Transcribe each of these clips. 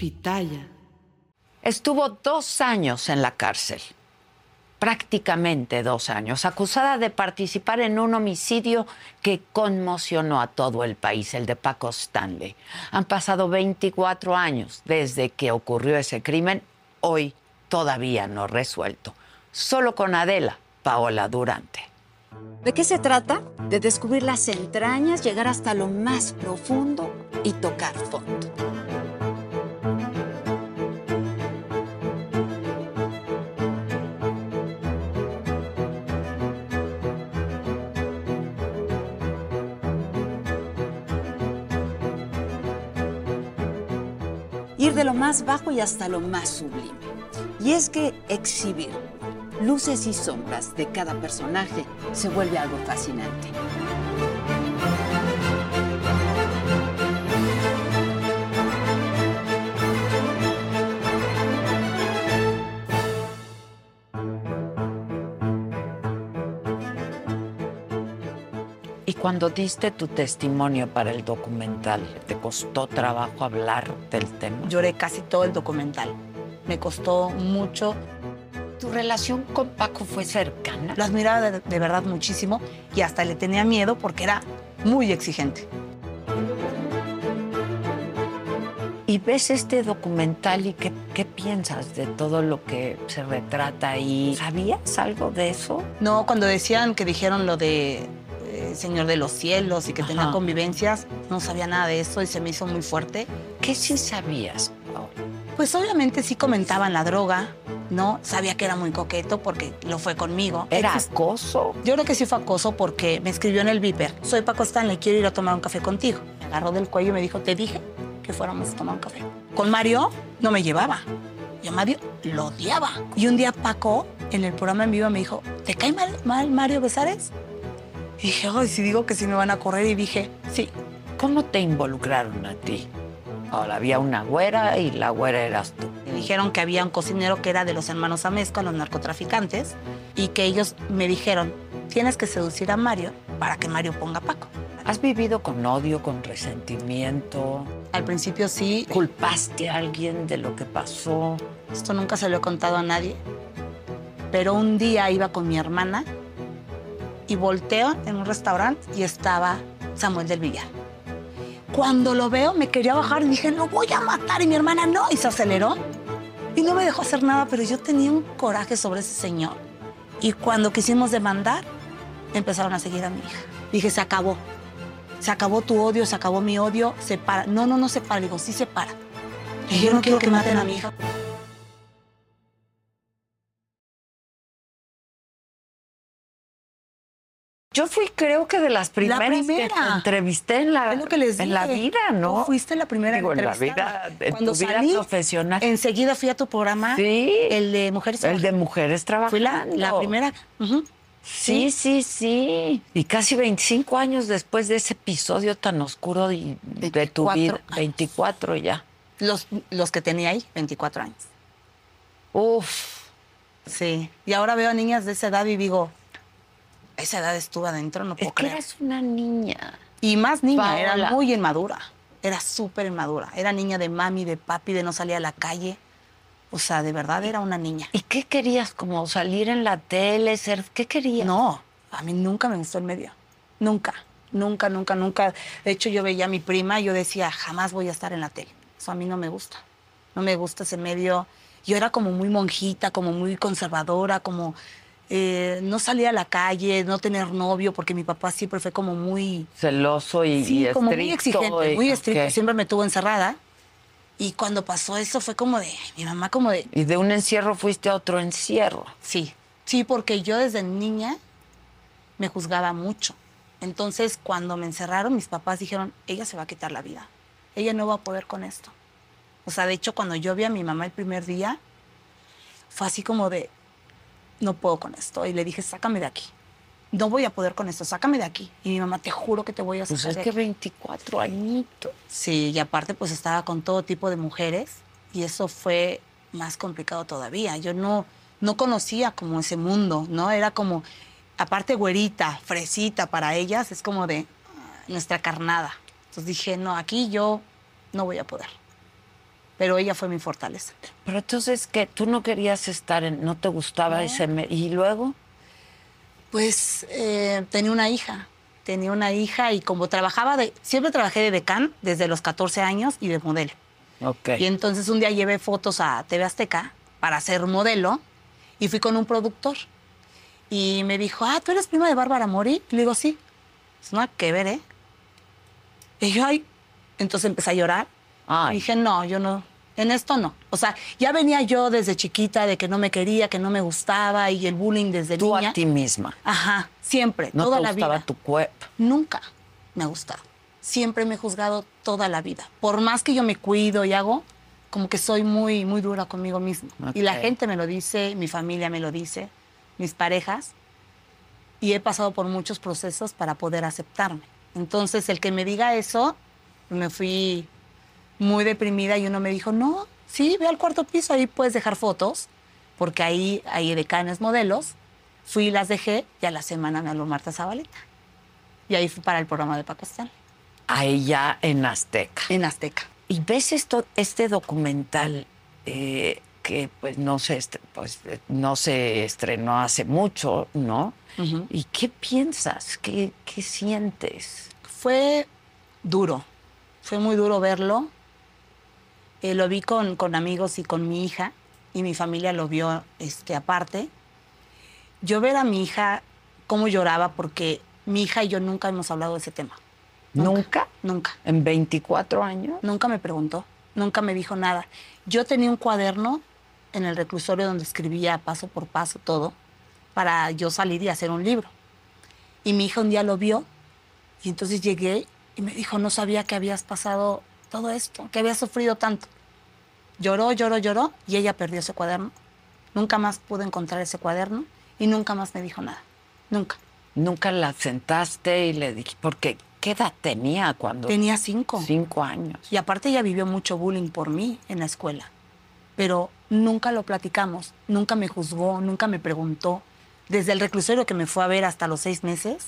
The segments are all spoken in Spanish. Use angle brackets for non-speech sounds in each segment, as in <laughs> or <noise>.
Pitaya. Estuvo dos años en la cárcel, prácticamente dos años, acusada de participar en un homicidio que conmocionó a todo el país, el de Paco Stanley. Han pasado 24 años desde que ocurrió ese crimen, hoy todavía no resuelto. Solo con Adela, Paola Durante. ¿De qué se trata? De descubrir las entrañas, llegar hasta lo más profundo y tocar fondo. Lo más bajo y hasta lo más sublime. Y es que exhibir luces y sombras de cada personaje se vuelve algo fascinante. Y cuando diste tu testimonio para el documental, ¿te costó trabajo hablar del tema? Lloré casi todo el documental. Me costó mucho. ¿Tu relación con Paco fue cercana? Lo admiraba de, de verdad muchísimo y hasta le tenía miedo porque era muy exigente. Y ves este documental y qué, qué piensas de todo lo que se retrata ahí. ¿Sabías algo de eso? No, cuando decían que dijeron lo de eh, Señor de los Cielos y que tenía Ajá. convivencias, no sabía nada de eso y se me hizo muy fuerte. ¿Qué sí sabías? Pues obviamente sí comentaban la droga, ¿no? Sabía que era muy coqueto porque lo fue conmigo. ¿Era acoso? Yo creo que sí fue acoso porque me escribió en el Viper. Soy Paco Stanley, quiero ir a tomar un café contigo. Me agarró del cuello y me dijo, te dije que fuéramos a tomar un café. Con Mario no me llevaba. Yo a Mario lo odiaba. Y un día Paco, en el programa en vivo, me dijo, ¿te cae mal, mal Mario Besares? Y dije, ay, si digo que sí me van a correr. Y dije, sí. ¿Cómo te involucraron a ti? Ahora había una güera y la güera eras tú. Me dijeron que había un cocinero que era de los hermanos Amezcua, los narcotraficantes, y que ellos me dijeron, tienes que seducir a Mario para que Mario ponga a Paco. ¿Has vivido con odio, con resentimiento? Al principio sí, ¿Culpaste a alguien de lo que pasó? esto nunca se lo he contado a nadie, pero un día iba con mi hermana y volteo en un restaurante y estaba Samuel del Villar. Cuando lo veo me quería bajar y dije, lo voy a matar y mi hermana no, y se aceleró y no me dejó hacer nada, pero yo tenía un coraje sobre ese señor. Y cuando quisimos demandar, empezaron a seguir a mi hija. Dije, se acabó. Se acabó tu odio, se acabó mi odio, se para. No, no, no se para. Digo, sí se para. Y yo no quiero que maten a mi hija. Yo fui, creo que de las primeras que te primera. entrevisté en la, Es lo que les en la vida, ¿no? Tú fuiste la primera Digo, en la vida, en Cuando tu vida salí, profesional. Enseguida fui a tu programa, Sí. el de Mujeres el de mujeres trabajando. Fui la, la primera. Sí, sí, sí. Y casi 25 años después de ese episodio tan oscuro de tu 24 vida. años. 24 ya. Los, los que tenía ahí, 24 años. Uf. Sí. Y ahora veo a niñas de esa edad y digo, a esa edad estuve adentro, no puedo Es que creer. eres una niña. Y más niña, Paola. era muy inmadura. Era súper inmadura. Era niña de mami, de papi, de no salir a la calle. O sea, de verdad era una niña. ¿Y qué querías? ¿Como salir en la tele? Ser... ¿Qué querías? No, a mí nunca me gustó el medio. Nunca. Nunca, nunca, nunca. De hecho, yo veía a mi prima y yo decía, jamás voy a estar en la tele. Eso a mí no me gusta. No me gusta ese medio. Yo era como muy monjita, como muy conservadora, como eh, no salía a la calle, no tener novio, porque mi papá siempre fue como muy... Celoso y, Sí, y como muy exigente, y- muy estricto. Siempre me tuvo encerrada. Y cuando pasó eso fue como de, ay, mi mamá como de, Y de un encierro fuiste a otro encierro. Sí, sí, porque yo desde niña me juzgaba mucho. Entonces, cuando me encerraron, mis papás dijeron, ella se va a quitar la vida. Ella no va a poder con esto. O sea, de hecho, cuando yo vi a mi mamá el primer día, fue así como de, no puedo con esto. Y le dije, sácame de aquí. No voy a poder con esto, sácame de aquí. Y mi mamá, te juro que te voy a sacar Pues es de que aquí". 24 añitos. Sí, y aparte pues estaba con todo tipo de mujeres y eso fue más complicado todavía. Yo no, no conocía como ese mundo, ¿no? Era como, aparte güerita, fresita para ellas, es como de nuestra carnada. Entonces dije, no, aquí yo no voy a poder. Pero ella fue mi fortaleza. Pero entonces, ¿qué? ¿Tú no querías estar en... no te gustaba ese... me- ¿Y luego? Pues eh, tenía una hija, tenía una hija y como trabajaba de, siempre trabajé de decán desde los 14 años y de modelo. Ok. Y entonces un día llevé fotos a TV Azteca para ser modelo y fui con un productor. Y me dijo, ah, ¿tú eres prima de Bárbara Mori? Y le digo, sí. Es nada que ver, ¿eh? Y yo, ay. Entonces empecé a llorar. Ay. Y dije, no, yo no, en esto no. O sea, ya venía yo desde chiquita de que no me quería, que no me gustaba y el bullying desde Tú niña. a ti misma. Ajá, siempre, No toda te la gustaba vida. tu cuerpo. Nunca me ha gustado. Siempre me he juzgado toda la vida. Por más que yo me cuido y hago, como que soy muy, muy dura conmigo misma. Y la gente me lo dice, mi familia me lo dice, mis parejas. Y he pasado por muchos procesos para poder aceptarme. Entonces, el que me diga eso, me fui muy deprimida y uno me dijo, no, sí, ve al cuarto piso, ahí puedes dejar fotos, porque ahí hay decanes modelos. Fui y las dejé y a la semana me habló Marta Zabaleta. Y ahí fui para el programa de Paco Stanley, A ella en Azteca. en Azteca. Y ves esto, este documental eh, que pues no se pues no se estrenó hace mucho, ¿no? ¿Y qué piensas? ¿Qué, qué sientes? Fue duro, fue muy duro verlo. Eh, lo vi con, con amigos y con mi hija, y mi familia lo vio este, aparte. Yo ver a mi hija cómo lloraba, porque mi hija y yo nunca hemos hablado de ese tema. ¿Nunca? Nunca. ¿En 24 años? Nunca me preguntó, nunca me dijo nada. Yo tenía un cuaderno en el reclusorio donde escribía paso por paso todo para yo salir y hacer un libro. Y mi hija un día lo vio y entonces llegué y me dijo, no sabía que habías pasado todo esto, que habías sufrido tanto. Lloró, lloró, lloró y ella perdió ese cuaderno. Nunca más pude encontrar ese cuaderno y nunca más me dijo nada. Nunca. Nunca la sentaste y le dije, porque ¿qué edad tenía cuando? Tenía cinco. Cinco años. Y aparte ella vivió mucho bullying por mí en la escuela. Pero nunca lo platicamos, nunca me juzgó, nunca me preguntó. Desde el reclusorio que me fue a ver hasta los seis meses,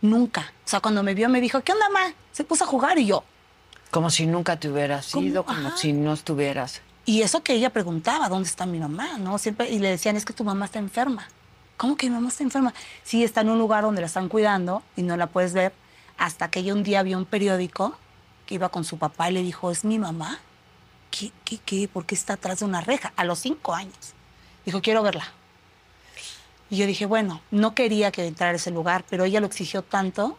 nunca. O sea, cuando me vio me dijo, ¿qué onda, ma? Se puso a jugar y yo. Como si nunca te hubieras ido, como Ajá. si no estuvieras. Y eso que ella preguntaba, ¿dónde está mi mamá? ¿No? Siempre, y le decían, es que tu mamá está enferma. ¿Cómo que mi mamá está enferma? Sí, está en un lugar donde la están cuidando y no la puedes ver. Hasta que ella un día vio un periódico que iba con su papá y le dijo, ¿es mi mamá? ¿Qué, qué, qué? ¿Por qué está atrás de una reja? A los cinco años. Dijo, quiero verla. Y yo dije, bueno, no quería que entrara a ese lugar, pero ella lo exigió tanto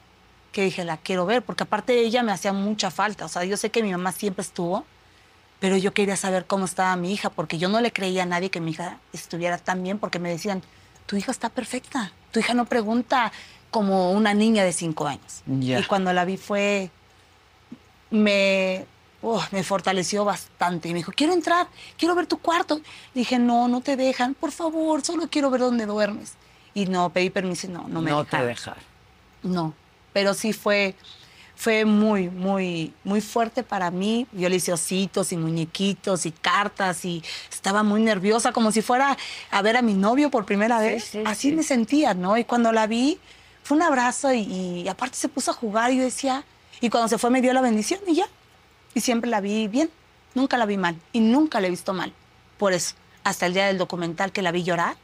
que dije, la quiero ver, porque aparte ella me hacía mucha falta. O sea, yo sé que mi mamá siempre estuvo, pero yo quería saber cómo estaba mi hija, porque yo no le creía a nadie que mi hija estuviera tan bien, porque me decían, tu hija está perfecta, tu hija no pregunta como una niña de cinco años. Y cuando la vi fue, me, oh, me fortaleció bastante. Y me dijo, quiero entrar, quiero ver tu cuarto. dije, no, no te dejan, por favor, solo quiero ver dónde duermes. Y no, pedí permiso y no, no me no te dejaron. dejaron. No, pero sí fue, fue muy, muy, muy fuerte para mí. Yo le hice ositos y muñequitos y cartas y estaba muy nerviosa, como si fuera a ver a mi novio por primera Sí, vez. sí, Así sí. me sentía, ¿no? Y cuando la vi, fue un abrazo y, y aparte se puso a jugar y yo decía, y cuando se fue me dio la bendición y ya. Y siempre la vi bien, nunca la vi mal y nunca la he visto mal. Por eso, hasta el día del documental que la vi llorar,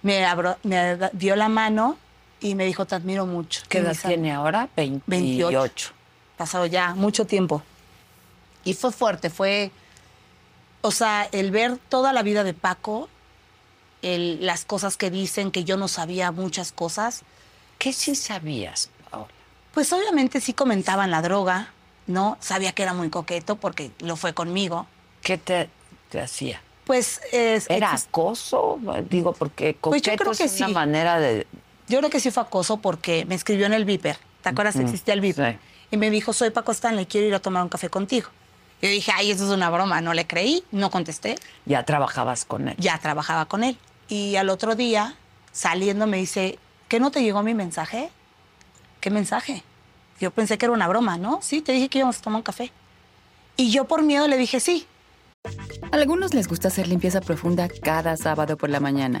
me, abro- me dio la mano y me dijo, te admiro mucho. ¿Qué edad tiene ahora? 28. 28. Pasado ya mucho tiempo. Y fue fuerte, fue, o sea, el ver toda la vida de Paco, el- las cosas que dicen, que yo no sabía muchas cosas, ¿Qué sí sabías, Paola? pues obviamente sí comentaban la droga, ¿no? Sabía que era muy coqueto porque lo fue conmigo. ¿Qué te, te hacía? Pues es, ¿Era acoso? Digo, porque Pues yo coqueto creo que es una sí. manera de... yo creo que sí fue acoso porque me escribió en el Viper. ¿Te acuerdas que existía el Viper? sí. Y me dijo, soy Paco Stanley, quiero ir a tomar un café contigo. Yo dije, ay, eso es una broma. No le creí, no contesté. Ya trabajabas con él. ya trabajaba con él. Y al otro día, saliendo, me dice, ¿qué no te llegó mi mensaje? ¿Qué mensaje? Yo pensé que era una broma, ¿no? Sí, te dije que íbamos a tomar un café. Y yo por miedo le dije sí. A algunos les gusta hacer limpieza profunda cada sábado por la mañana.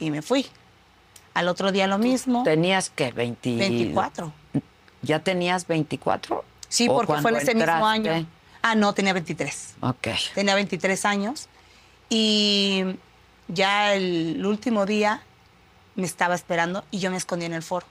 Y me fui. Al otro día lo mismo. ¿Tenías que 20... 24. ¿Ya tenías 24? Sí, ¿O porque fue en ese mismo año. Ah, no, tenía 23. Ok. Tenía 23 años. Y ya el último día me estaba esperando y yo me escondí en el foro.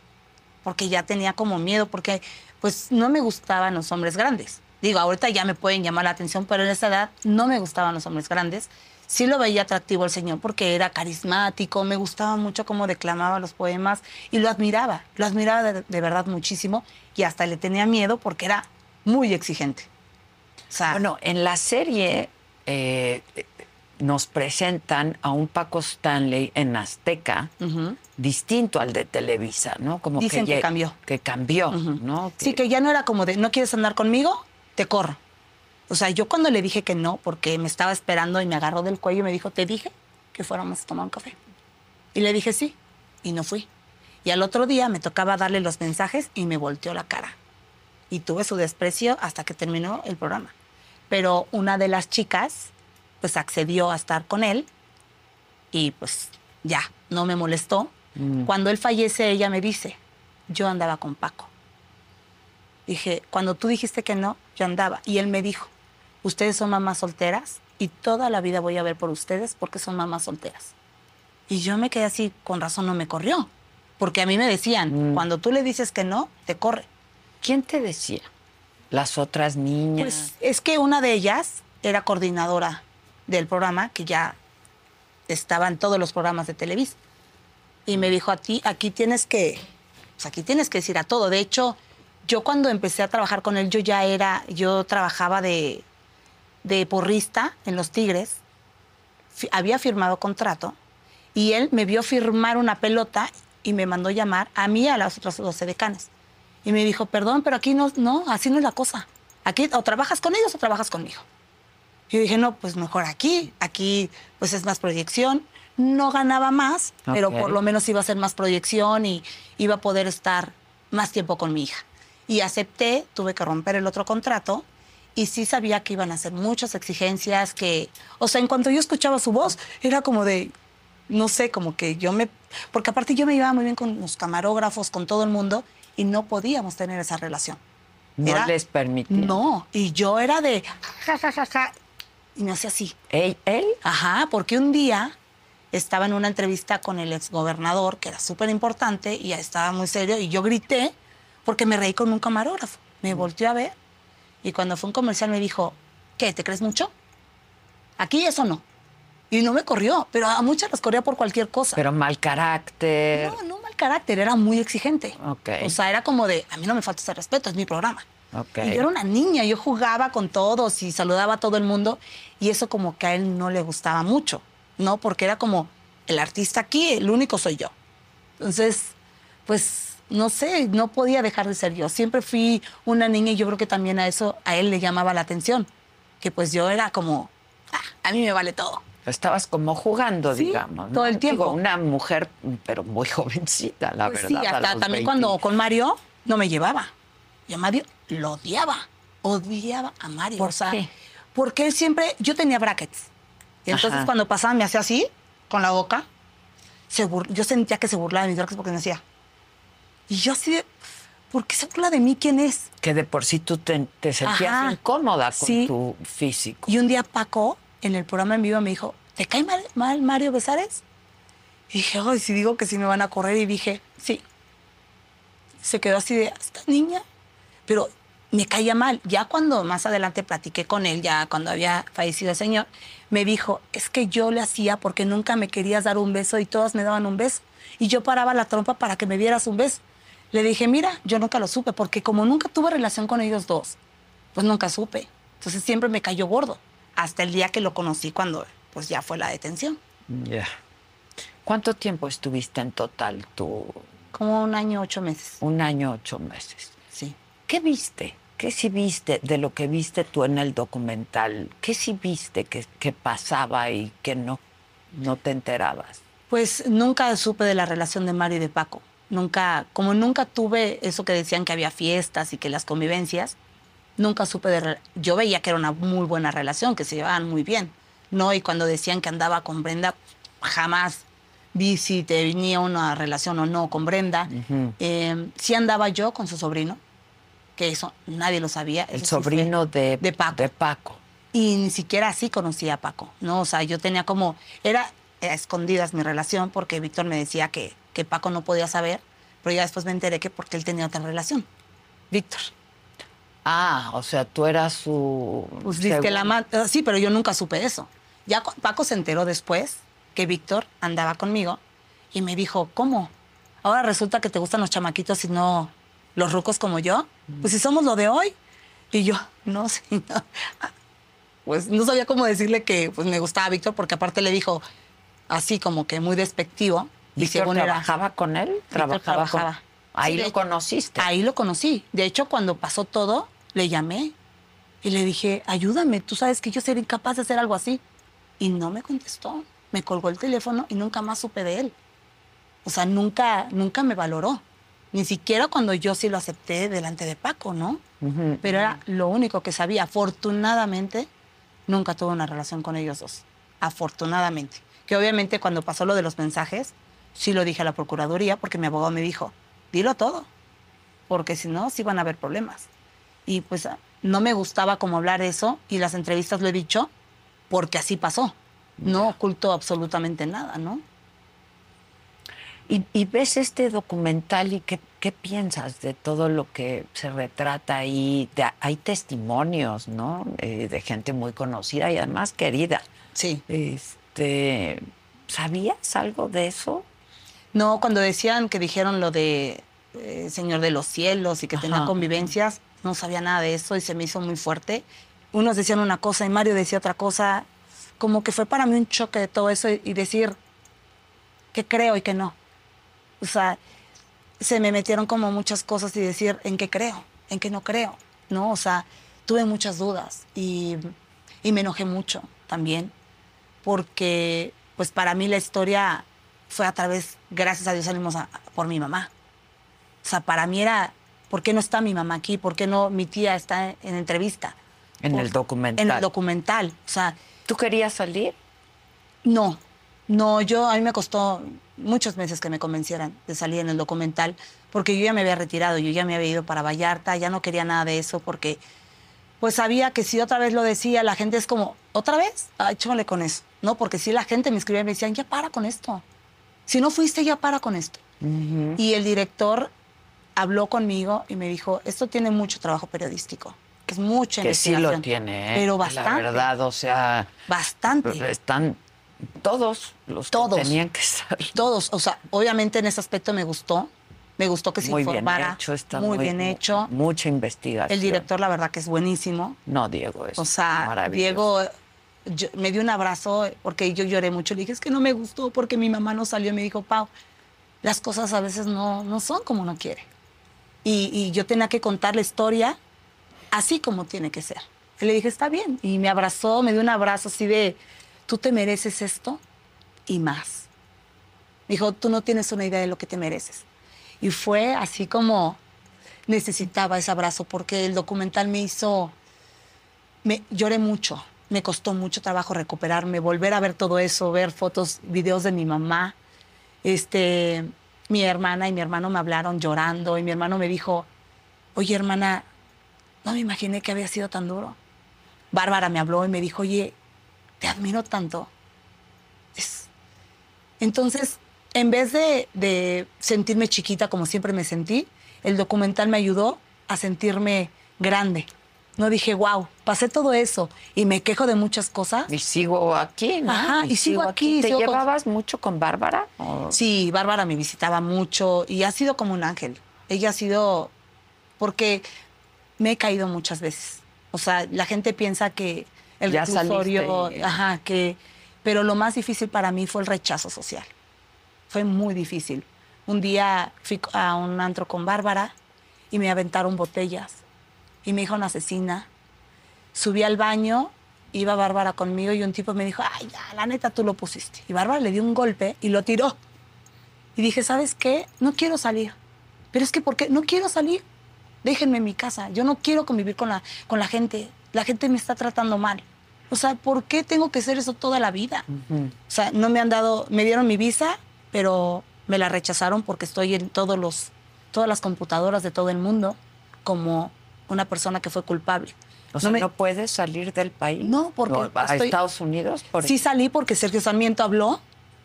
Porque ya tenía como miedo, porque pues no me gustaban los hombres grandes. Digo, ahorita ya me pueden llamar la atención, pero en esa edad no me gustaban los hombres grandes. Sí lo veía atractivo el señor porque era carismático, me gustaba mucho cómo declamaba los poemas y lo admiraba, lo admiraba de, de verdad muchísimo y hasta le tenía miedo porque era muy exigente. O sea, Bueno, en la serie eh, nos presentan a un Paco Stanley en Azteca distinto al de Televisa, ¿no? Como Dicen que lle- cambió. Que cambió. ¿no? Sí, que ya no era como de, ¿no quieres andar conmigo? Te corro. O sea, yo cuando le dije que no, porque me estaba esperando y me agarró del cuello y me dijo, te dije que fuéramos a tomar un café. Y le dije sí, y no fui. Y al otro día me tocaba darle los mensajes y me volteó la cara. Y tuve su desprecio hasta que terminó el programa. Pero una de las chicas, pues accedió a estar con él y pues ya, no me molestó. Mm. Cuando él fallece, ella me dice, yo andaba con Paco. Dije, cuando tú dijiste que no, yo andaba. Y él me dijo, ustedes son mamás solteras y toda la vida voy a ver por ustedes porque son mamás solteras. Y yo me quedé así, con razón no me corrió. Porque a mí me decían, Mm. cuando tú le dices que no, te corre. ¿Quién te decía? Las otras niñas. Pues es que una de ellas era coordinadora del programa, que ya estaba en todos los programas de Televisa. Y me dijo a ti, aquí tienes que, pues aquí tienes que decir a todo. De hecho, yo cuando empecé a trabajar con él, yo ya era, yo trabajaba de, de porrista en Los Tigres. Había firmado contrato y él me vio firmar una pelota y me mandó llamar a mí y a las otras 12 decanes. Y me dijo, perdón, pero aquí no, no, así no es la cosa. Aquí o trabajas con ellos o trabajas conmigo. Yo dije, no, pues mejor aquí. Aquí pues es más proyección. No ganaba más, pero por lo menos iba a ser más proyección y iba a poder estar más tiempo con mi hija. Y acepté, tuve que romper el otro contrato y sí sabía que iban a hacer muchas exigencias, que, o sea, en cuanto yo escuchaba su voz, era como de, no sé, como que yo me, porque aparte yo me llevaba muy bien con los camarógrafos, con todo el mundo y no podíamos tener esa relación. no era- les permitía. No, y yo era de, ja, ja, ja, ja, y me hacía así. ¿Él? él? Ajá, porque un día estaba en una entrevista con el exgobernador, que era súper importante, y ya estaba muy serio, y yo grité porque me reí con un camarógrafo. Me volteó a ver, y cuando fue un comercial me dijo, ¿qué, te crees mucho? Aquí eso no. Y no me corrió, pero a muchas las corría por cualquier cosa. Pero mal carácter. no, no mal carácter, era muy exigente. Ok. O sea, era como de, a mí no me falta ese respeto, es mi programa. Ok. Y yo era una niña, yo jugaba con todos y saludaba a todo el mundo y eso como que a él no le gustaba mucho, ¿no? Porque era como, el artista aquí, el único soy yo. Entonces, pues, no sé, no podía dejar de ser yo. Siempre fui una niña y yo creo que también a eso, a él le llamaba la atención, que pues yo era como, "Ah, a mí me vale todo. Estabas como jugando, Sí, digamos. ¿no? todo el tiempo. Digo, una mujer, pero muy <laughs> jovencita, la Pues verdad. sí, a hasta también 20. cuando con Mario no me llevaba. Y a Mario lo odiaba. Odiaba a Mario. ¿Por o sea, qué? Porque él siempre, yo tenía brackets. Y entonces Ajá. cuando pasaba me hacía así, con la boca. Se bur- yo sentía que se burlaba de mis brackets porque me hacía. Y yo así de, ¿por qué se burla de mí? ¿Quién es? Que de por sí tú te, te sentías Ajá. incómoda con Sí. tu físico. Y un día Paco, en el programa en vivo, me dijo, ¿te cae mal, mal Mario Besares? Y dije, ay, si digo que sí me van a correr. Y dije, sí. Se quedó así de, esta niña. Pero me caía mal. Ya cuando más adelante platiqué con él, ya cuando había fallecido el señor, me dijo, es que yo le hacía porque nunca me querías dar un beso y todas me daban un beso. Y yo paraba la trompa para que me dieras un beso. Le dije, mira, yo nunca lo supe porque como nunca tuve relación con ellos dos, pues nunca supe. Entonces siempre me cayó gordo. Hasta el día que lo conocí cuando pues ya fue la detención. Ya. ¿Cuánto tiempo estuviste en total tú? Como un año, ocho meses. Un año, ocho meses. Sí. ¿Qué viste? ¿Qué sí viste de lo que viste tú en el documental? ¿Qué sí viste que, que pasaba y que no, no te enterabas? Pues nunca supe de la relación de Mario y de Paco. Nunca, como nunca tuve eso que decían que había fiestas y que las convivencias, nunca supe de... Yo veía que era una muy buena relación, que se llevaban muy bien, ¿no? Y cuando decían que andaba con Brenda, jamás vi si tenía una relación o no con Brenda. Eh, sí andaba yo con su sobrino, que eso nadie lo sabía. El sí sobrino de, de Paco. de Paco. y ni siquiera así conocía a Paco, ¿no? O sea, yo tenía como, era a escondidas mi relación porque Víctor me decía que, que Paco no podía saber, pero ya después me enteré que porque él tenía otra relación. Víctor. Ah, o sea, tú eras su... Pues dice que la segundo- ma- sí, pero yo nunca supe eso. Ya Paco se enteró después que Víctor andaba conmigo y me dijo, ¿cómo? Ahora resulta que te gustan los chamaquitos y no los rucos como yo. Pues si somos lo de hoy. Y yo, no sé. no. <laughs> Pues no sabía cómo decirle que pues, me gustaba Víctor porque aparte le dijo así como que muy despectivo. Y ¿Víctor según era- trabajaba con él? Trabajaba. con- trabajaba. Ahí Sí, lo conociste. Ahí lo conocí. De hecho, cuando pasó todo, le llamé y le dije, ayúdame, tú sabes que yo sería incapaz de hacer algo así. Y no me contestó. Me colgó el teléfono y nunca más supe de él. O sea, nunca, nunca me valoró. Ni siquiera cuando yo sí lo acepté delante de Paco, ¿no? Ujú. Pero era lo único que sabía. Afortunadamente, nunca tuve una relación con ellos dos. Afortunadamente. Que obviamente cuando pasó lo de los mensajes, sí lo dije a la Procuraduría porque mi abogado me dijo, dilo todo, porque si no, sí van a haber problemas. Y pues no me gustaba como hablar eso y las entrevistas lo he dicho porque así pasó. No oculto absolutamente nada, ¿no? Y, y ves este documental y qué, qué piensas de todo lo que se retrata ahí. De- hay testimonios, ¿no? Eh, de gente muy conocida y además querida. Sí. Este, ¿Sabías algo de eso? No, cuando decían que dijeron lo de eh, Señor de los Cielos y que tenía convivencias, no sabía nada de eso y se me hizo muy fuerte. Unos decían una cosa y Mario decía otra cosa. Como que fue para mí un choque de todo eso y, y decir que creo y que no. O sea, se me metieron como muchas cosas y decir en qué creo, en qué no creo. ¿no? O sea, tuve muchas dudas y, y me enojé mucho también porque pues para mí la historia fue a través, gracias a Dios salimos a- por mi mamá. O sea, para mí era, ¿por qué no está mi mamá aquí? ¿Por qué no mi tía está en entrevista? En Por- el documental. En el documental. O sea, ¿Tú querías salir? no, no, yo a mí me costó muchos meses que me convencieran de salir en el documental, porque yo ya me había retirado, yo ya me había ido para Vallarta, ya no quería nada de eso, porque pues sabía que si otra vez lo decía, la gente es como, ¿otra vez? Ay, chúmale con eso, ¿no? Porque si la gente me escribía y me decían, ya para con esto. Si no fuiste, ya para con esto. Y el director habló conmigo y me dijo, esto tiene mucho trabajo periodístico, que es mucha Que sí lo investigación". tiene, ¿eh? Pero La bastante. verdad, o sea, Bastante. están Todos los que Todos. tenían que estar. Todos, o sea, obviamente en ese aspecto me gustó. Me gustó que se muy bien informara. hecho, está muy, bien hecho. Mucha investigación. El director, la verdad, que es buenísimo. No, Diego, es O sea, maravilloso. Diego yo- me dio un abrazo porque yo lloré mucho. Le dije, es que no me gustó porque mi mamá no salió y me dijo, Pau, las cosas a veces no, no son como uno quiere. Y, yo tenía que contar la historia así como tiene que ser. Y le dije, está bien. Y me abrazó, me dio un abrazo así de, tú te mereces esto y más. Dijo, tú no tienes una idea de lo que te mereces. Y fue así como necesitaba ese abrazo porque el documental me hizo me lloré mucho. Me costó mucho trabajo recuperarme, volver a ver todo eso, ver fotos, videos de mi mamá. Este, mi hermana y mi hermano me hablaron llorando y mi hermano me dijo, oye hermana, no me imaginé que había sido tan duro. Bárbara me habló y me dijo, oye, te admiro tanto. Es- Entonces, en vez de sentirme chiquita como siempre me sentí, el documental me ayudó a sentirme grande. No dije, wow, pasé todo eso y me quejo de muchas cosas. Y sigo aquí, ¿no? Ajá, y sigo aquí, ¿Te sigo con- llevabas mucho con Bárbara? ¿O- Sí, Bárbara me visitaba mucho y ha sido como un ángel. Ella ha sido, porque me he caído muchas veces. O sea, la gente piensa que el Ya reclusorio, y- ajá, que, pero lo más difícil para mí fue el rechazo social. Fue muy difícil. Un día fui a un antro con Bárbara y me aventaron botellas y me dijo una asesina. Subí al baño, iba Bárbara conmigo y un tipo me dijo, ay, ya, la neta tú lo pusiste. Y Bárbara le dio un golpe y lo tiró. Y dije, ¿sabes qué? No quiero salir. Pero es que, ¿por qué? No quiero salir. Déjenme en mi casa. Yo no quiero convivir con la, con la gente. La gente me está tratando mal. O sea, ¿por qué tengo que hacer eso toda la vida? O sea, no me han dado, me dieron mi visa, pero me la rechazaron porque estoy en todos los, todas las computadoras de todo el mundo como una persona que fue culpable. O sea, me- no puedes salir del país? No, porque ¿O ¿A estoy- Estados Unidos? Por Sí salí porque Sergio Sarmiento habló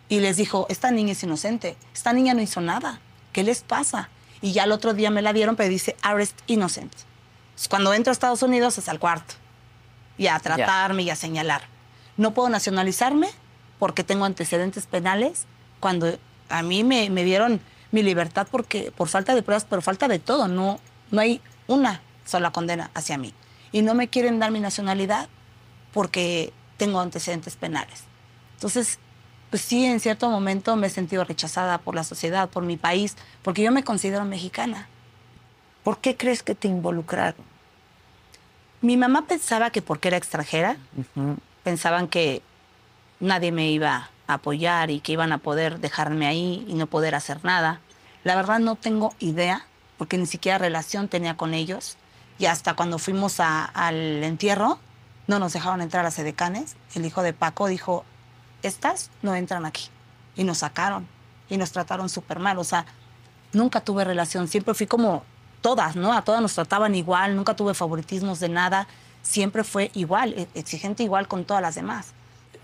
y les dijo, esta niña es inocente, esta niña no hizo nada, ¿qué les pasa? Y ya el otro día me la dieron, pero dice arrest innocent. Entonces, Cuando entro a Estados Unidos es al cuarto y a tratarme y a señalar. No puedo nacionalizarme porque tengo antecedentes penales cuando a mí me, me dieron mi libertad porque por falta de pruebas, pero falta de todo, no, no hay una sola condena hacia mí. Y no me quieren dar mi nacionalidad porque tengo antecedentes penales. Entonces, pues sí, en cierto momento me he sentido rechazada por la sociedad, por mi país, porque yo me considero mexicana. ¿Por qué crees que te involucraron? Mi mamá pensaba que porque era extranjera, pensaban que nadie me iba a apoyar y que iban a poder dejarme ahí y no poder hacer nada. La verdad no tengo idea, porque ni siquiera relación tenía con ellos. Y hasta cuando fuimos a- al entierro, no nos dejaron entrar a Sedecanes. El hijo de Paco dijo, estas no entran aquí. Y nos sacaron y nos trataron súper mal. O sea, nunca tuve relación, siempre fui como todas, ¿no? A todas nos trataban igual, nunca tuve favoritismos de nada, siempre fue igual, e- exigente igual con todas las demás.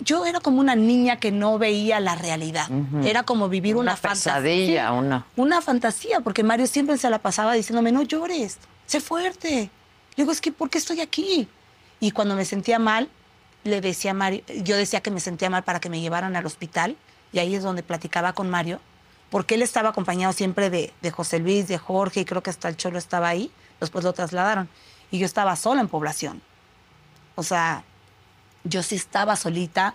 Yo era como una niña que no veía la realidad, era como vivir una, Una pesadilla, fantasía. una- Una fantasía, porque Mario siempre se la pasaba diciéndome, no llores, sé fuerte. Le digo, es que, ¿por qué estoy aquí? Y cuando me sentía mal, le decía a Mario, yo decía que me sentía mal para que me llevaran al hospital, y ahí es donde platicaba con Mario, porque él estaba acompañado siempre de, de José Luis, de Jorge, y creo que hasta el Cholo estaba ahí, después lo trasladaron, y yo estaba sola en población. O sea, yo sí estaba solita,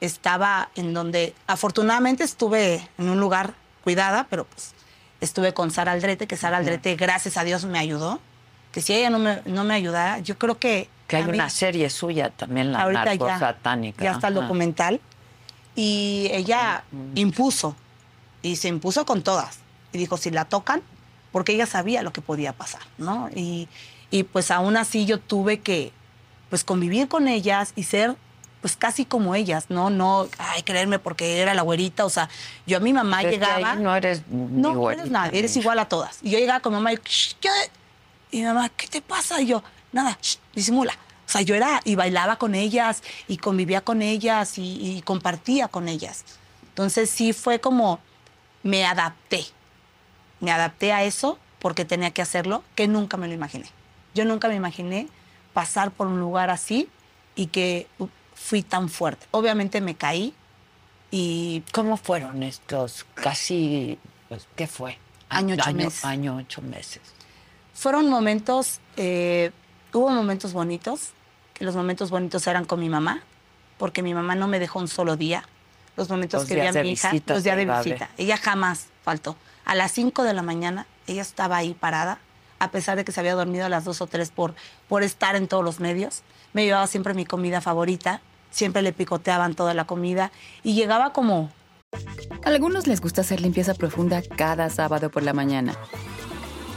estaba en donde, afortunadamente estuve en un lugar cuidada, pero pues estuve con Sara Aldrete, que Sara Aldrete, gracias a Dios, me ayudó. Que si ella no me, no me ayudara, yo creo que... Que hay mí- una serie suya también, la ahorita narco ya, satánica. ya está el documental. Y ella impuso, y se impuso con todas. Y dijo, si la tocan, porque ella sabía lo que podía pasar, ¿no? Y, y pues aún así yo tuve que, pues convivir con ellas y ser, pues casi como ellas, ¿no? No, ay, creerme porque era la güerita, o sea, yo a mi mamá Desde llegaba... ahí no eres ni No, güerita, eres nada, eres igual a todas. Y yo llegaba con mamá y, "Shh, ¿qué? Y mi mamá, ¿qué te pasa? Y yo, nada, shh, disimula. O sea, yo era y bailaba con ellas y convivía con ellas y, y compartía con ellas. Entonces sí fue como, me adapté. Me adapté a eso porque tenía que hacerlo, que nunca me lo imaginé. Yo nunca me imaginé pasar por un lugar así y que fui tan fuerte. Obviamente me caí, Y ¿Cómo fueron estos casi, pues, qué fue? Año, ocho meses. Año, ocho meses. Fueron momentos, eh, hubo momentos bonitos, que los momentos bonitos eran con mi mamá, porque mi mamá no me dejó un solo día. Los momentos Los que vi a mi hija, visita los días de visita. Ella jamás faltó. A las 5 de la mañana, ella estaba ahí parada, a pesar de que se había dormido a las 2 o 3 por, por estar en todos los medios. Me llevaba siempre mi comida favorita, siempre le picoteaban toda la comida y llegaba como A algunos les gusta hacer limpieza profunda cada sábado por la mañana.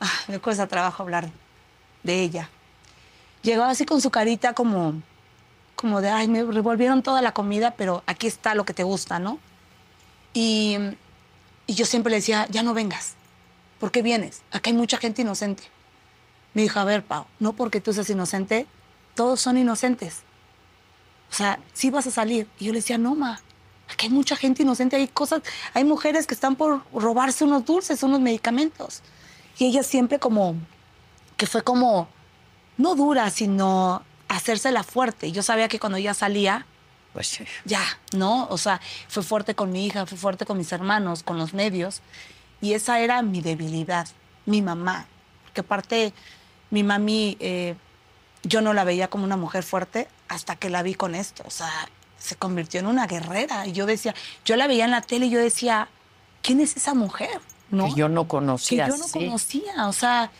Ah, me cuesta trabajo hablar de ella. Llegó así con su carita como, como de, ay, me revolvieron toda la comida, pero aquí está lo que te gusta, ¿no? Y, y yo siempre le decía, ya no vengas. ¿Por qué vienes? Acá hay mucha gente inocente. Me dijo, a ver, Pau, no porque tú seas inocente, todos son inocentes. O sea, sí vas a salir. Y yo le decía, no, ma, aquí hay mucha gente inocente, hay cosas, hay mujeres que están por robarse unos dulces, unos medicamentos. Y ella siempre como, que fue como, no dura, sino hacérsela fuerte. Yo sabía que cuando ella salía, Pues sí. ya, ¿no? O sea, fue fuerte con mi hija, fue fuerte con mis hermanos, con los medios. Y esa era mi debilidad, mi mamá. Que aparte, mi mami, eh, yo no la veía como una mujer fuerte hasta que la vi con esto. O sea, se convirtió en una guerrera. Y yo decía, yo la veía en la tele y yo decía, ¿quién es esa mujer? ¿No? Que yo no conocía. que yo no sí. conocía, o sea,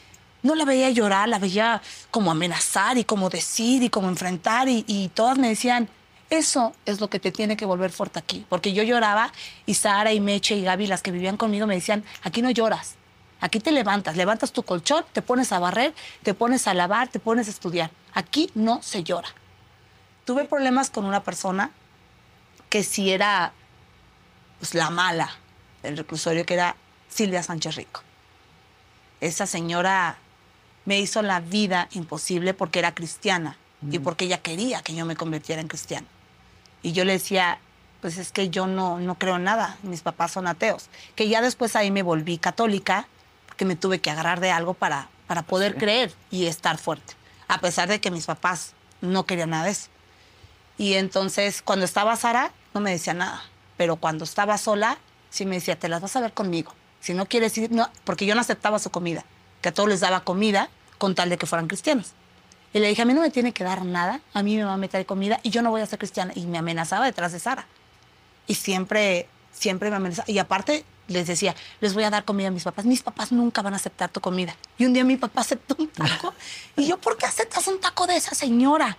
no la veía llorar, la veía como amenazar y como decir y como enfrentar y, y todas me decían, eso es lo que te tiene que volver fuerte aquí, porque yo lloraba y Sara y Meche y Gaby, las que vivían conmigo, me decían, aquí no lloras, aquí te levantas, levantas tu colchón, te pones a barrer, te pones a lavar, te pones a estudiar, aquí no se llora. Tuve problemas con una persona que sí era pues, la mala del reclusorio, que era Silvia Sánchez Rico. Esa señora me hizo la vida imposible porque era cristiana y porque ella quería que yo me convirtiera en cristiano. Y yo le decía, pues es que yo no, no creo en nada, mis papás son ateos. Que ya después ahí me volví católica porque me tuve que agarrar de algo para, para poder creer y estar fuerte, a pesar de que mis papás no querían nada de eso. Y entonces, cuando estaba Sara, no me decía nada. Pero cuando estaba sola, sí me decía, te las vas a ver conmigo. Si no quieres ir, no, porque yo no aceptaba su comida, que a todos les daba comida con tal de que fueran cristianos. Y le dije, a mí no me tiene que dar nada, a mí me va a meter comida y yo no voy a ser cristiana. Y me amenazaba detrás de Sara. Y siempre, siempre me amenazaba. Y aparte les decía, les voy a dar comida a mis papás. Mis papás nunca van a aceptar tu comida. Y un día mi papá aceptó un taco. <laughs> y yo, ¿por qué aceptas un taco de esa señora?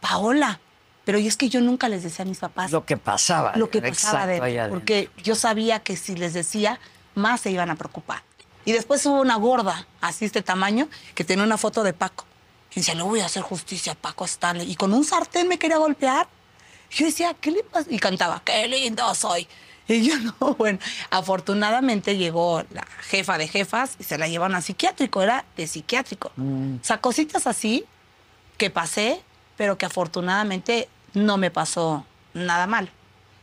Paola. Pero y es que yo nunca les decía a mis papás Lo que pasaba. lo que pasaba de porque yo sabía que si les decía, más se iban a preocupar. Y después hubo una gorda, así este tamaño, que tenía una foto de Paco. Y decía, le voy a hacer justicia a Paco Stanley. Y con un sartén me quería golpear. Yo decía, ¿qué le pasa? Y cantaba, qué lindo soy. Y yo <laughs> no, bueno, afortunadamente llegó la jefa de jefas y se la llevaron a psiquiátrico, era de psiquiátrico. O sea, cositas así que pasé, pero que afortunadamente no me pasó nada mal.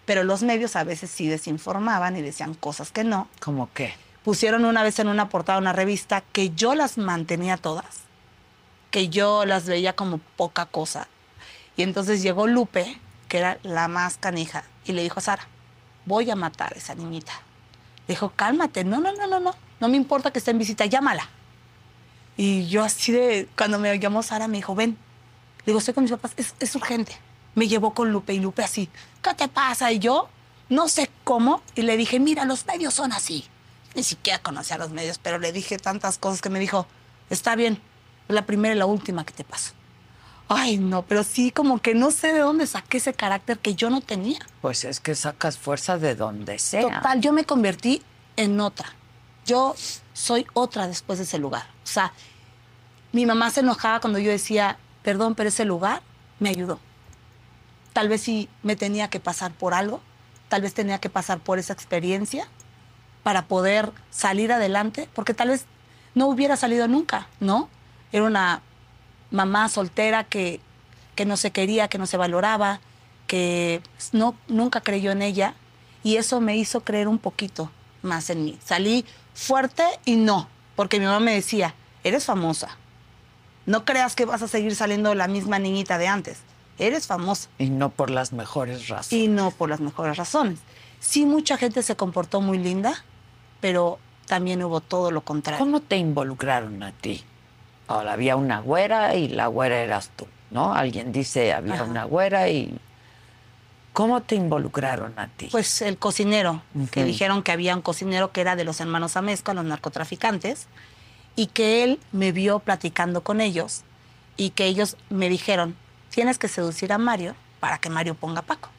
Pero los medios a veces sí desinformaban y decían cosas que no. ¿Cómo qué? Pusieron una vez en una portada de una revista que yo las mantenía todas, que yo las veía como poca cosa. Y entonces llegó Lupe, que era la más canija, y le dijo a Sara, voy a matar a esa niñita. Le dijo, cálmate, no, no, no, no, no, no me importa que esté en visita, llámala. Y yo así de, cuando me llamó Sara, me dijo, ven. Le digo, estoy con mis papás, es, es urgente. Me llevó con Lupe y Lupe así, ¿qué te pasa? Y yo, no sé cómo, y le dije, mira, los medios son así. ni siquiera conocía a los medios, pero le dije tantas cosas que me dijo, está bien, es la primera y la última que te paso. Ay, no, pero sí, como que no sé de dónde saqué ese carácter que yo no tenía. Pues es que sacas fuerza de donde sea. Total, yo me convertí en otra. Yo soy otra después de ese lugar. O sea, mi mamá se enojaba cuando yo decía, perdón, pero ese lugar me ayudó. Tal vez si me tenía que pasar por algo, tal vez tenía que pasar por esa experiencia para poder salir adelante, porque tal vez no hubiera salido nunca, ¿no? Era una mamá soltera que, que no se quería, que no se valoraba, que no, nunca creyó en ella y eso me hizo creer un poquito más en mí. Salí fuerte y no, porque mi mamá me decía, eres famosa, no creas que vas a seguir saliendo la misma niñita de antes, eres famosa. Y no por las mejores razones. Y no por las mejores razones. Sí, mucha gente se comportó muy linda, pero también hubo todo lo contrario. ¿Cómo te involucraron a ti? Ahora, había una güera y la güera eras tú, ¿no? Alguien dice, había Ajá. una güera y... ¿Cómo te involucraron a ti? Pues el cocinero, que Ujú. dijeron que había un cocinero que era de los hermanos Amezcua, los narcotraficantes, y que él me vio platicando con ellos y que ellos me dijeron, tienes que seducir a Mario para que Mario ponga a Paco.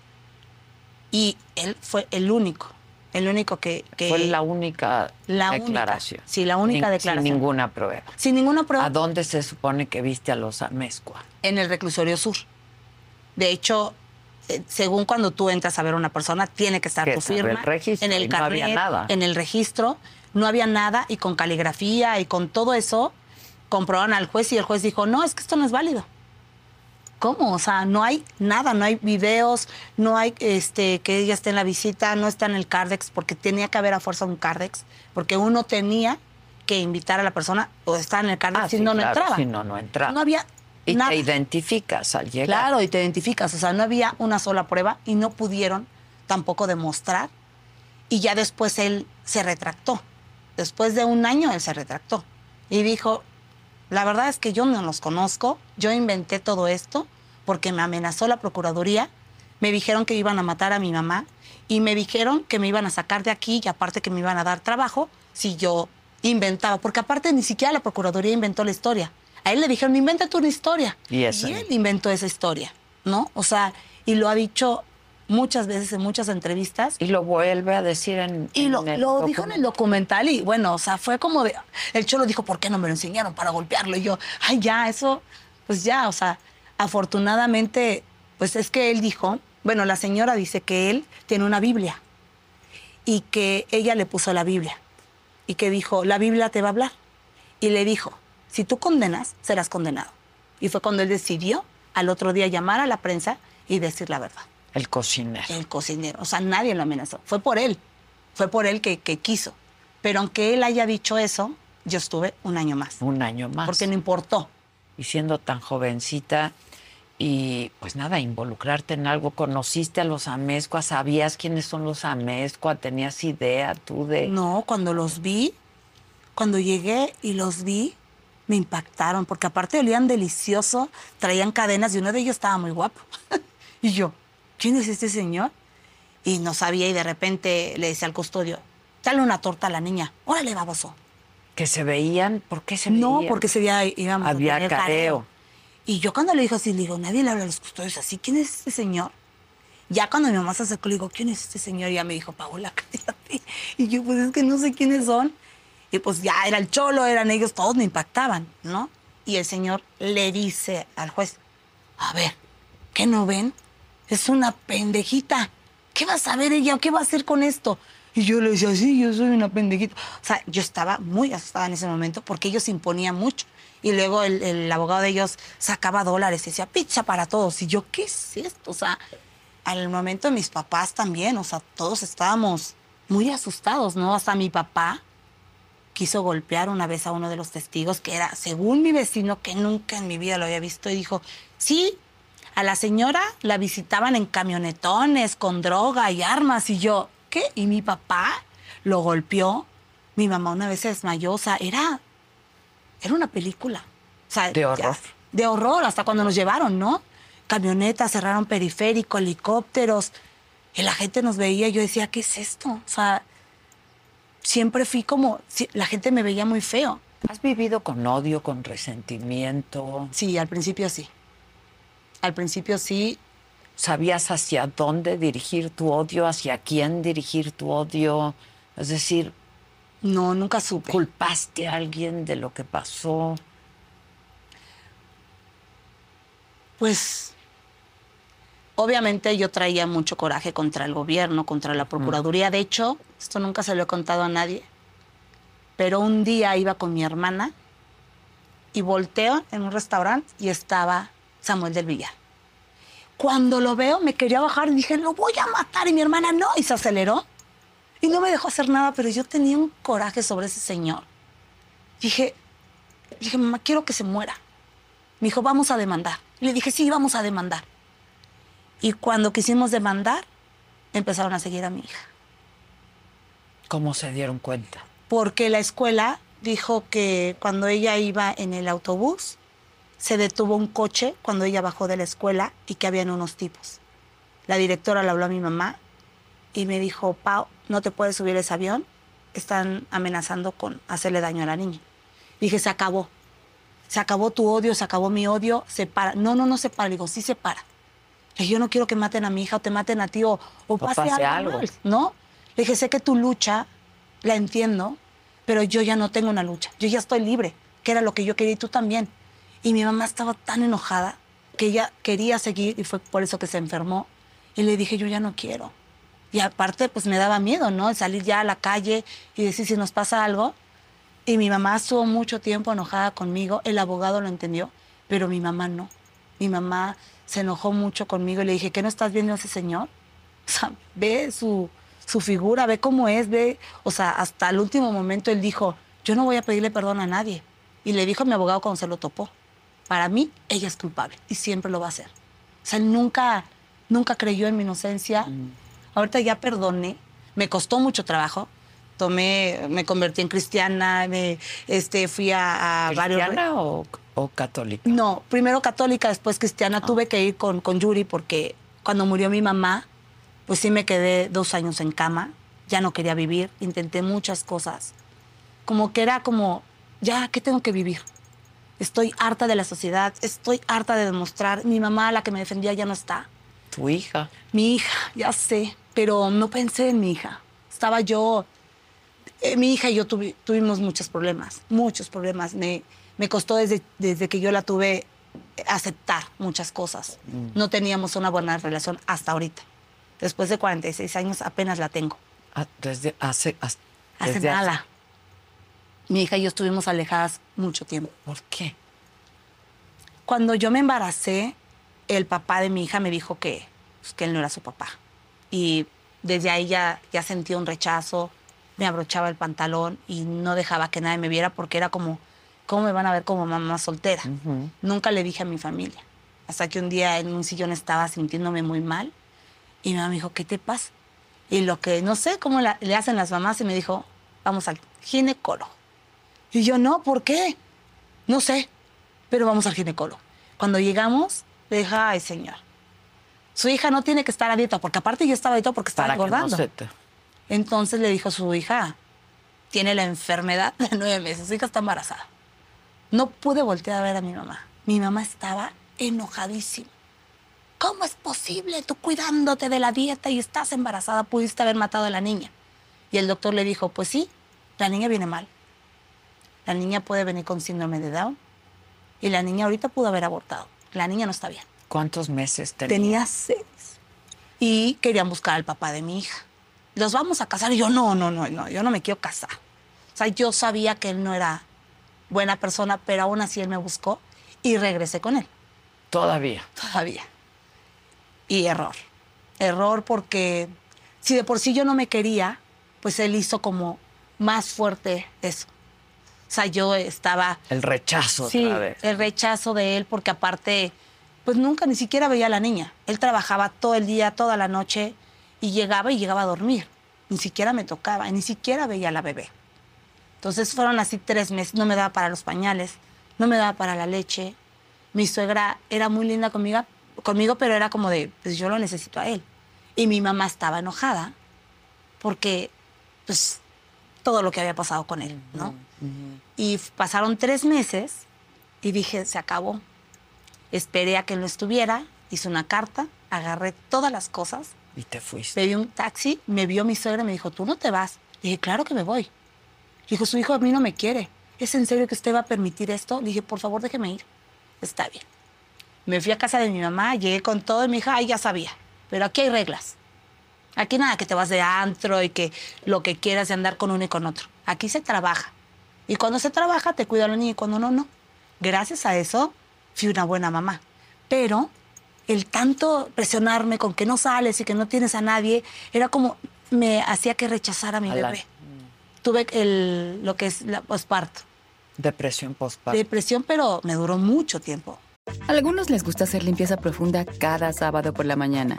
Y él fue el único, el único que... que- Fue la única La única. declaración. Sí, la única declaración. Sin ninguna prueba. sin ninguna prueba. ¿A dónde se supone que viste a los Amezcua? en el reclusorio sur. De hecho, eh, según cuando tú entras a ver a una persona, tiene que estar tu firma el registro, en el y no había carnet, nada. en el registro, no había nada y con caligrafía y con todo eso comprobaron al juez y el juez dijo, "No, es que esto no es válido." ¿Cómo? O sea, no hay nada, no hay videos, no hay este que ella esté en la visita, no está en el Cardex porque tenía que haber a fuerza un Cardex, porque uno tenía que invitar a la persona o estar en el Cardex Ah, si sí, no no claro, entraba. Si no, no entraba. No había y nada. te identificas al llegar. Claro, y te identificas. O sea, no había una sola prueba y no pudieron tampoco demostrar. Y ya después él se retractó. Después de un año él se retractó. Y dijo, la verdad es que yo no los conozco, yo inventé todo esto porque me amenazó la Procuraduría, me dijeron que iban a matar a mi mamá y me dijeron que me iban a sacar de aquí y aparte que me iban a dar trabajo si yo inventaba, porque aparte ni siquiera la Procuraduría inventó la historia. A él le dijeron, inventa tú una historia. Y él inventó esa historia, ¿no? O sea, y lo ha dicho muchas veces en muchas entrevistas. Y lo vuelve a decir en. Y lo, el lo dijo en el documental. documental y bueno, o sea, fue como de... El cholo dijo, ¿por qué no me lo enseñaron para golpearlo? Y yo, ay, ya, eso, pues ya, o sea, afortunadamente, pues es que él dijo, bueno, la señora dice que él tiene una Biblia y que ella le puso la Biblia y que dijo, la Biblia te va a hablar. Y le dijo, si tú condenas, serás condenado. Y fue cuando él decidió al otro día llamar a la prensa y decir la verdad El cocinero. el cocinero. O sea, nadie lo amenazó. Fue por él. Fue por él que, que quiso. Pero aunque él haya dicho eso, yo estuve un año más. Un año más. Porque no importó. y siendo tan jovencita y pues nada, involucrarte en algo, conociste a los Amezcua, sabías quiénes son los Amezcua, tenías idea tú de... No, cuando los vi, cuando llegué y los vi, me impactaron. Porque aparte olían delicioso, traían cadenas y uno de ellos estaba muy guapo. <laughs> y yo, ¿quién es este señor? Y no sabía y de repente le decía al custodio, dale una torta a la niña. Órale, baboso. Que se veían, ¿por qué se No, veían? porque ese día íbamos Había a tener careo. Y yo cuando le dijo así, le digo, nadie le habla a los custodios así. ¿Quién es este señor? Ya cuando mi mamá se acercó, le digo, ¿quién es este señor? Y ya me dijo, Paola, <laughs> cállate. Y yo, pues es que no sé quiénes son. Y pues ya era el cholo, eran ellos, todos me impactaban, ¿no? Y el señor le dice al juez, a ver, ¿qué no ven? Es una pendejita. ¿Qué va a saber ella qué va a hacer con esto? Y yo le decía, sí, yo soy una pendejita. O sea, yo estaba muy asustada en ese momento porque ellos imponían mucho. Y luego el, el abogado de ellos sacaba dólares y decía, pizza para todos. Y yo, ¿qué es esto? O sea, al momento mis papás también, o sea, todos estábamos muy asustados, ¿no? Hasta mi papá quiso golpear una vez a uno de los testigos, que era, según mi vecino, que nunca en mi vida lo había visto, y dijo, sí, a la señora la visitaban en camionetones, con droga y armas, y yo, ¿qué? Y mi papá lo golpeó, mi mamá una vez se desmayó, o sea, era, era una película. O sea, De ya- horror. de horror, hasta cuando nos llevaron, ¿no? Camionetas, cerraron periférico, helicópteros, y la gente nos veía, y yo decía, ¿qué es esto? O sea, siempre fui como, la gente me veía muy feo. ¿Has vivido con odio, con resentimiento? Sí, al principio sí. Al principio sí, ¿Sabías hacia dónde dirigir tu odio, hacia quién dirigir tu odio? Es decir, no, nunca supe. ¿culpaste a alguien de lo que pasó? Pues obviamente yo traía mucho coraje contra el gobierno, contra la Procuraduría. De hecho, esto nunca se lo he contado a nadie, pero un día iba con mi hermana y volteo en un restaurante y estaba Samuel del Villar. Cuando lo veo me quería bajar y dije, lo voy a matar y mi hermana no, y se aceleró y no me dejó hacer nada, pero yo tenía un coraje sobre ese señor. Dije, dije, mamá, quiero que se muera. Me dijo, vamos a demandar. Y le dije, sí, vamos a demandar. Y cuando quisimos demandar, empezaron a seguir a mi hija. ¿Cómo se dieron cuenta? Porque la escuela dijo que cuando ella iba en el autobús, se detuvo un coche cuando ella bajó de la escuela y que habían unos tipos. La directora le habló a mi mamá y me dijo, Pau, no te puedes subir a ese avión, están amenazando con hacerle daño a la niña. Dije, se acabó. Se acabó tu odio, se acabó mi odio, se para. No, no, no se para. Le digo, sí se para. Le dije, yo no quiero que maten a mi hija o te maten a ti o, o pase, pase algo, algo. mal", ¿no? Le dije, sé que tu lucha, la entiendo, pero yo ya no tengo una lucha. Yo ya estoy libre, que era lo que yo quería y tú también. Y mi mamá estaba tan enojada que ella quería seguir y fue por eso que se enfermó. Y le dije, yo ya no quiero. Y aparte, pues me daba miedo, ¿no? Salir ya a la calle y decir si nos pasa algo. Y mi mamá estuvo mucho tiempo enojada conmigo, el abogado lo entendió, pero mi mamá no. Mi mamá se enojó mucho conmigo y le dije, ¿qué no estás viendo a ese señor? O sea, ve su, su figura, ve cómo es, ve, o sea, hasta el último momento él dijo, yo no voy a pedirle perdón a nadie. Y le dijo a mi abogado cuando se lo topó, para mí ella es culpable y siempre lo va a hacer. O sea, nunca, nunca creyó en mi inocencia. Ahorita ya perdoné, me costó mucho trabajo. Tomé, me convertí en cristiana, me, este, fui a, a varios... ¿Cristiana o, o católica? No, primero católica, después cristiana. Tuve que ir con, con Yuri porque cuando murió mi mamá, pues sí me quedé dos años en cama. Ya no quería vivir, intenté muchas cosas. Como que era como, ya, ¿qué tengo que vivir? Estoy harta de la sociedad, estoy harta de demostrar. Mi mamá, la que me defendía, ya no está. Tu hija. Mi hija, ya sé, pero no pensé en mi hija. Estaba yo, eh, mi hija y yo tuvi- tuvimos muchos problemas, muchos problemas. Me, me costó desde, desde que yo la tuve aceptar muchas cosas. No teníamos una buena relación hasta ahorita. Después de 46 años apenas la tengo. Ah, Desde hace... has- Hace desde nada. Mi hija y yo estuvimos alejadas mucho tiempo. ¿Por qué? Cuando yo me embaracé, el papá de mi hija me dijo que, pues, que él no era su papá. Y desde ahí ya, ya sentía un rechazo, me abrochaba el pantalón y no dejaba que nadie me viera porque era como, ¿cómo me van a ver como mamá soltera? Nunca le dije a mi familia. Hasta que un día en un sillón estaba sintiéndome muy mal y mi mamá me dijo, ¿qué te pasa? Y lo que no sé cómo la- le hacen las mamás y me dijo, vamos al ginecólogo. Y yo, no, ¿por qué? No sé, pero vamos al ginecólogo. Cuando llegamos, le dije, ay, señor, su hija no tiene que estar a dieta, porque aparte yo estaba a dieta porque estaba Para que no engordando. se te... Entonces le dijo a su hija, tiene la enfermedad de nueve meses, su hija está embarazada. No pude voltear a ver a mi mamá. Mi mamá estaba enojadísima. ¿Cómo es posible? Tú cuidándote de la dieta y estás embarazada, pudiste haber matado a la niña. Y el doctor le dijo, pues sí, la niña viene mal. La niña puede venir con síndrome de Down. Y la niña ahorita pudo haber abortado. La niña no está bien. ¿Cuántos meses tenía? Tenía seis. Y querían buscar al papá de mi hija. Los vamos a casar. Y yo, no, no, no, no, yo no me quiero casar. O sea, yo sabía que él no era buena persona, pero aún así él me buscó y regresé con él. Todavía. Todavía. Y error. Error porque si de por sí yo no me quería, pues él hizo como más fuerte eso. O sea, yo estaba El rechazo Sí, otra vez. el rechazo de él, porque aparte, pues nunca ni siquiera veía a la niña. Él trabajaba todo el día, toda la noche, y llegaba y llegaba a dormir. Ni siquiera me tocaba, ni siquiera veía a la bebé. Entonces fueron así tres meses, no me daba para los pañales, no me daba para la leche. Mi suegra era muy linda conmigo, conmigo pero era como de, pues yo lo necesito a él. Y mi mamá estaba enojada porque, pues, todo lo que había pasado con él, ¿no? Y pasaron tres meses y dije, se acabó. Esperé a que no estuviera, hice una carta, agarré todas las cosas, Y te fuiste. pedí un taxi, me vio mi suegra y me dijo, tú no te vas. Le dije, claro que me voy. Dijo, su hijo a mí no me quiere. ¿Es en serio que usted va a permitir esto? Le dije, por favor, déjeme ir. Está bien. Me fui a casa de mi mamá, llegué con todo y mi hija, ay, ya sabía. Pero aquí hay reglas. Aquí nada que te vas de antro y que lo que quieras de andar con uno y con otro. Aquí se trabaja. Y cuando se trabaja, te cuida la niña y cuando no, no. Gracias a eso, fui una buena mamá. Pero el tanto presionarme con que no sales y que no tienes a nadie, era como me hacía que rechazara a mi A la- bebé. Tuve el, lo que es la posparto. Depresión postparto. Depresión, pero me duró mucho tiempo. A algunos les gusta hacer limpieza profunda cada sábado por la mañana.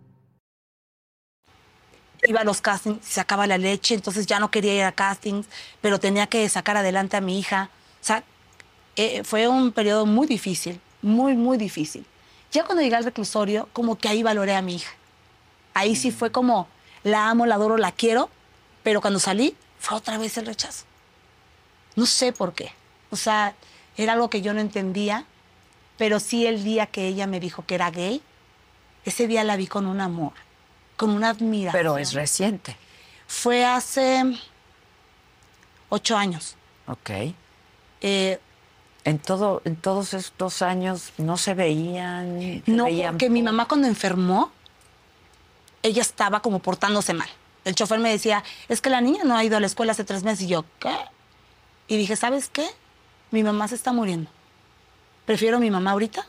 Iba a los castings, sacaba la leche, entonces ya no quería ir a castings, pero tenía que sacar adelante a mi hija. O sea, eh, fue un periodo muy difícil, muy, muy difícil. Ya cuando llegué al reclusorio, como que ahí valoré a mi hija. Ahí sí fue como, la amo, la adoro, la quiero, pero cuando salí, fue otra vez el rechazo. No sé por qué. O sea, era algo que yo no entendía, pero sí el día que ella me dijo que era gay, ese día la vi con un amor, con una admiración. Pero es reciente. Fue hace ocho años. Ok. Eh, En, todo, en todos estos años no se veían. se no, veían porque mi poco. mamá cuando enfermó, ella estaba como portándose mal. El chofer me decía, es que la niña no ha ido a la escuela hace tres meses. Y yo, ¿qué? Y dije, ¿sabes qué? Mi mamá se está muriendo. Prefiero a mi mamá ahorita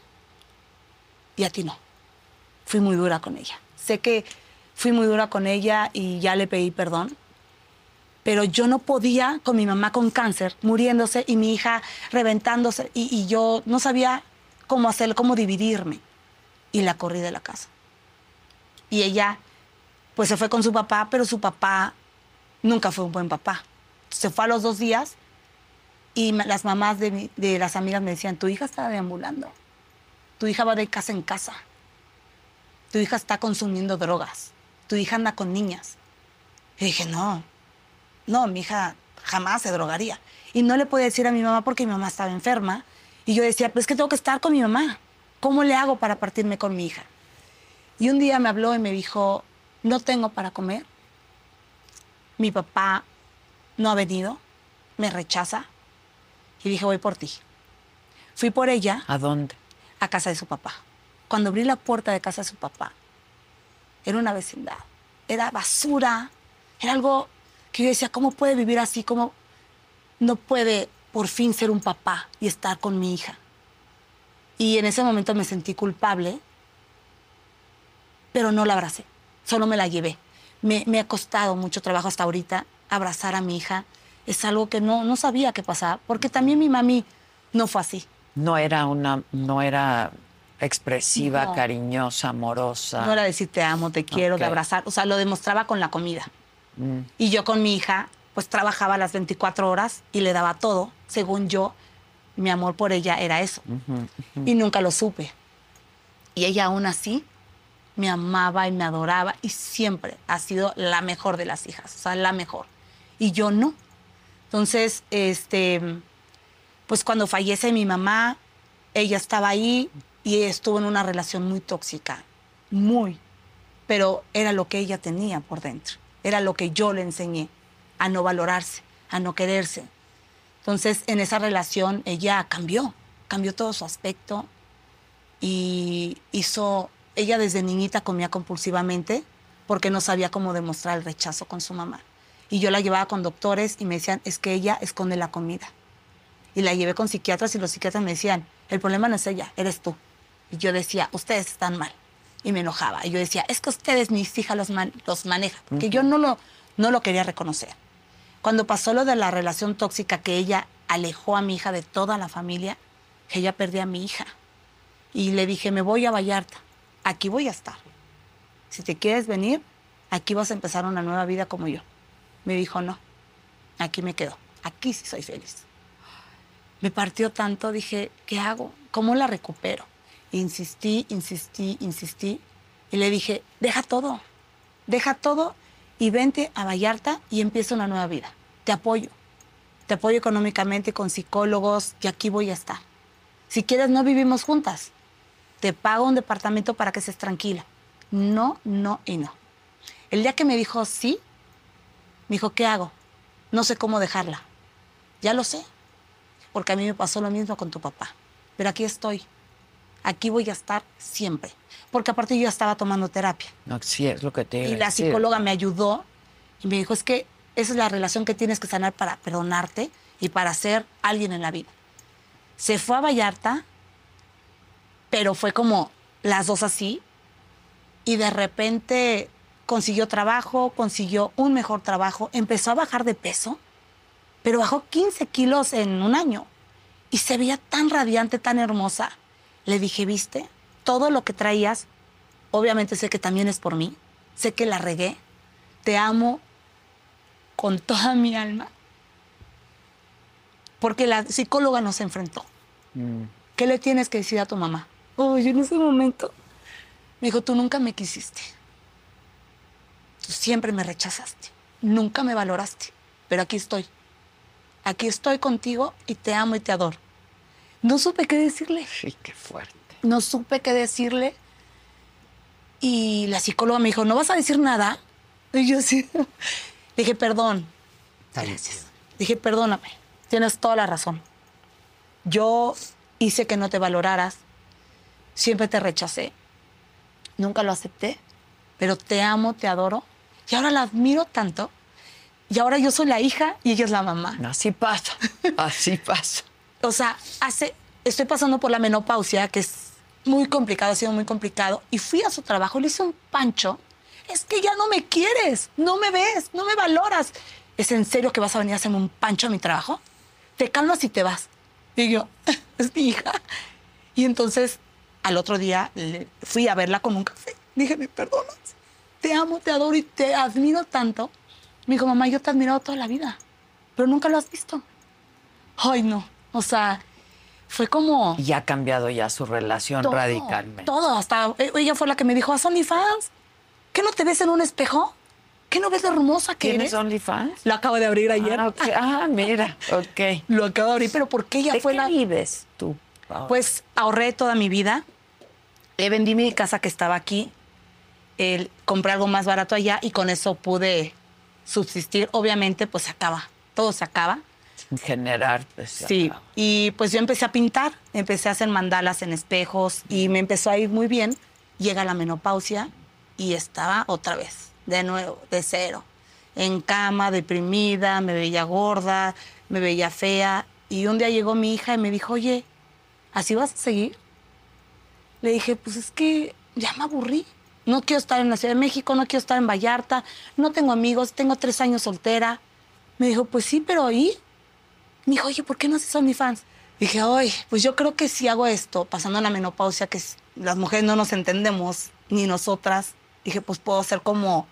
y a ti no. Fui muy dura con ella. Sé que fui muy dura con ella y ya le pedí perdón. Pero yo no podía con mi mamá con cáncer, muriéndose y mi hija reventándose. Y, y yo no sabía cómo hacer, cómo dividirme. Y la corrí de la casa. Y ella, pues se fue con su papá, pero su papá nunca fue un buen papá. Se fue a los dos días y las mamás de, mi- de las amigas me decían, tu hija está deambulando. Tu hija va de casa en casa. Tu hija está consumiendo drogas. Tu hija anda con niñas. Y dije, no, no, mi hija jamás se drogaría. Y no le podía decir a mi mamá porque mi mamá estaba enferma. Y yo decía, pues es que tengo que estar con mi mamá. ¿Cómo le hago para partirme con mi hija? Y un día me habló y me dijo, no tengo para comer. Mi papá no ha venido, me rechaza. Y dije, voy por ti. Fui por ella ¿A dónde? a casa de su papá. Cuando abrí la puerta de casa de su papá, era una vecindad, era basura, era algo que yo decía, ¿cómo puede vivir así? ¿Cómo no puede por fin ser un papá y estar con mi hija? Y en ese momento me sentí culpable, pero no la abracé, solo me la llevé. Me, me ha costado mucho trabajo hasta ahorita abrazar a mi hija. Es algo que no, no sabía que pasaba, porque también mi mami no fue así. No era una, no era expresiva, No. cariñosa, amorosa. No era decir te amo, te quiero, de Ok. abrazar. O sea, lo demostraba con la comida. Mm. Y yo con mi hija, pues trabajaba las 24 horas y le daba todo. Según yo, mi amor por ella era eso. Y nunca lo supe. Y ella aún así me amaba y me adoraba y siempre ha sido la mejor de las hijas, o sea, la mejor. Y yo no. Entonces, este, pues cuando fallece mi mamá, ella estaba ahí y estuvo en una relación muy tóxica, muy, pero era lo que ella tenía por dentro, era lo que yo le enseñé, a no valorarse, a no quererse. Entonces, en esa relación, ella cambió, cambió todo su aspecto y hizo, ella desde niñita comía compulsivamente porque no sabía cómo demostrar el rechazo con su mamá. Y yo la llevaba con doctores y me decían, es que ella esconde la comida. Y la llevé con psiquiatras y los psiquiatras me decían, el problema no es ella, eres tú. Y yo decía, ustedes están mal. Y me enojaba. Y yo decía, es que ustedes, mis hijas, los, los manejan. Porque yo no lo, no lo quería reconocer. Cuando pasó lo de la relación tóxica que ella alejó a mi hija de toda la familia, que ella perdió a mi hija. Y le dije, me voy a Vallarta. Aquí voy a estar. Si te quieres venir, aquí vas a empezar una nueva vida como yo. Me dijo, no, aquí me quedo. Aquí sí soy feliz. Me partió tanto, dije, ¿qué hago? ¿Cómo la recupero? Insistí, insistí, insistí. Y le dije, deja todo, deja todo y vente a Vallarta y empieza una nueva vida. Te apoyo. Te apoyo económicamente con psicólogos y aquí voy a estar. Si quieres, no vivimos juntas. Te pago un departamento para que estés tranquila. No, no y no. El día que me dijo sí, me dijo, ¿qué hago? No sé cómo dejarla. Ya lo sé, porque a mí me pasó lo mismo con tu papá. Pero aquí estoy. Aquí voy a estar siempre. Porque aparte yo ya estaba tomando terapia. No, sí, es lo que te Y la psicóloga me ayudó y me dijo, es que esa es la relación que tienes que sanar para perdonarte y para ser alguien en la vida. Se fue a Vallarta, pero fue como las dos así, y de repente consiguió trabajo, consiguió un mejor trabajo, empezó a bajar de peso, pero bajó 15 kilos en un año y se veía tan radiante, tan hermosa. Le dije, viste, todo lo que traías, obviamente sé que también es por mí, sé que la regué, te amo con toda mi alma, porque la psicóloga nos enfrentó. Mm. ¿Qué le tienes que decir a tu mamá? Oh, en ese momento me dijo, tú nunca me quisiste. Tú siempre me rechazaste. Nunca me valoraste. Pero aquí estoy. Aquí estoy contigo y te amo y te adoro. No supe qué decirle. Sí, qué fuerte. No supe qué decirle. Y la psicóloga me dijo, ¿no vas a decir nada? Y yo sí. <laughs> Dije, perdón. Gracias. Dije, perdóname. Tienes toda la razón. Yo hice que no te valoraras. Siempre te rechacé. Nunca lo acepté. Pero te amo, te adoro. Y ahora la admiro tanto. Y ahora yo soy la hija y ella es la mamá. Así pasa. <laughs> Así pasa. O sea, hace, estoy pasando por la menopausia, que es muy complicado, ha sido muy complicado. Y fui a su trabajo, le hice un pancho. Es que ya no me quieres, no me ves, no me valoras. ¿Es en serio que vas a venir a hacerme un pancho a mi trabajo? Te calmas y te vas. Y yo, <laughs> es mi hija. Y entonces, al otro día, fui a verla con un café. Dije, me perdonas. Te amo, te adoro y te admiro tanto. Me dijo, mamá, yo te he admirado toda la vida, pero nunca lo has visto. Ay, no. O sea, fue como... Y ha cambiado ya su relación radicalmente. Todo, hasta eh, ella fue la que me dijo, ¿haz OnlyFans? ¿Qué no te ves en un espejo? ¿Qué no ves lo hermosa que ¿Tienes OnlyFans? Lo acabo de abrir ayer. Ah, ah mira, ok. <laughs> Lo acabo de abrir, pero ¿por qué ella fue qué la...? vives tú? Pues ahorré toda mi vida. Le vendí mi casa que estaba aquí. compré algo más barato allá y con eso pude subsistir. Obviamente, pues se acaba. Todo se acaba. Generar. Pues, sí. Y pues yo empecé a pintar. Empecé a hacer mandalas en espejos y me empezó a ir muy bien. Llega la menopausia y estaba otra vez de nuevo, de cero. En cama, deprimida, me veía gorda, me veía fea. Y un día llegó mi hija y me dijo, oye, ¿así vas a seguir? Le dije, pues es que ya me aburrí. No quiero estar en la Ciudad de México, no quiero estar en Vallarta, no tengo amigos, tengo tres años soltera. Me dijo, pues sí, pero ahí. Me dijo, oye, ¿por qué no haces fans Dije, ay, pues yo creo que si hago esto, pasando la menopausia, que las mujeres no nos entendemos, ni nosotras, dije, pues puedo hacer como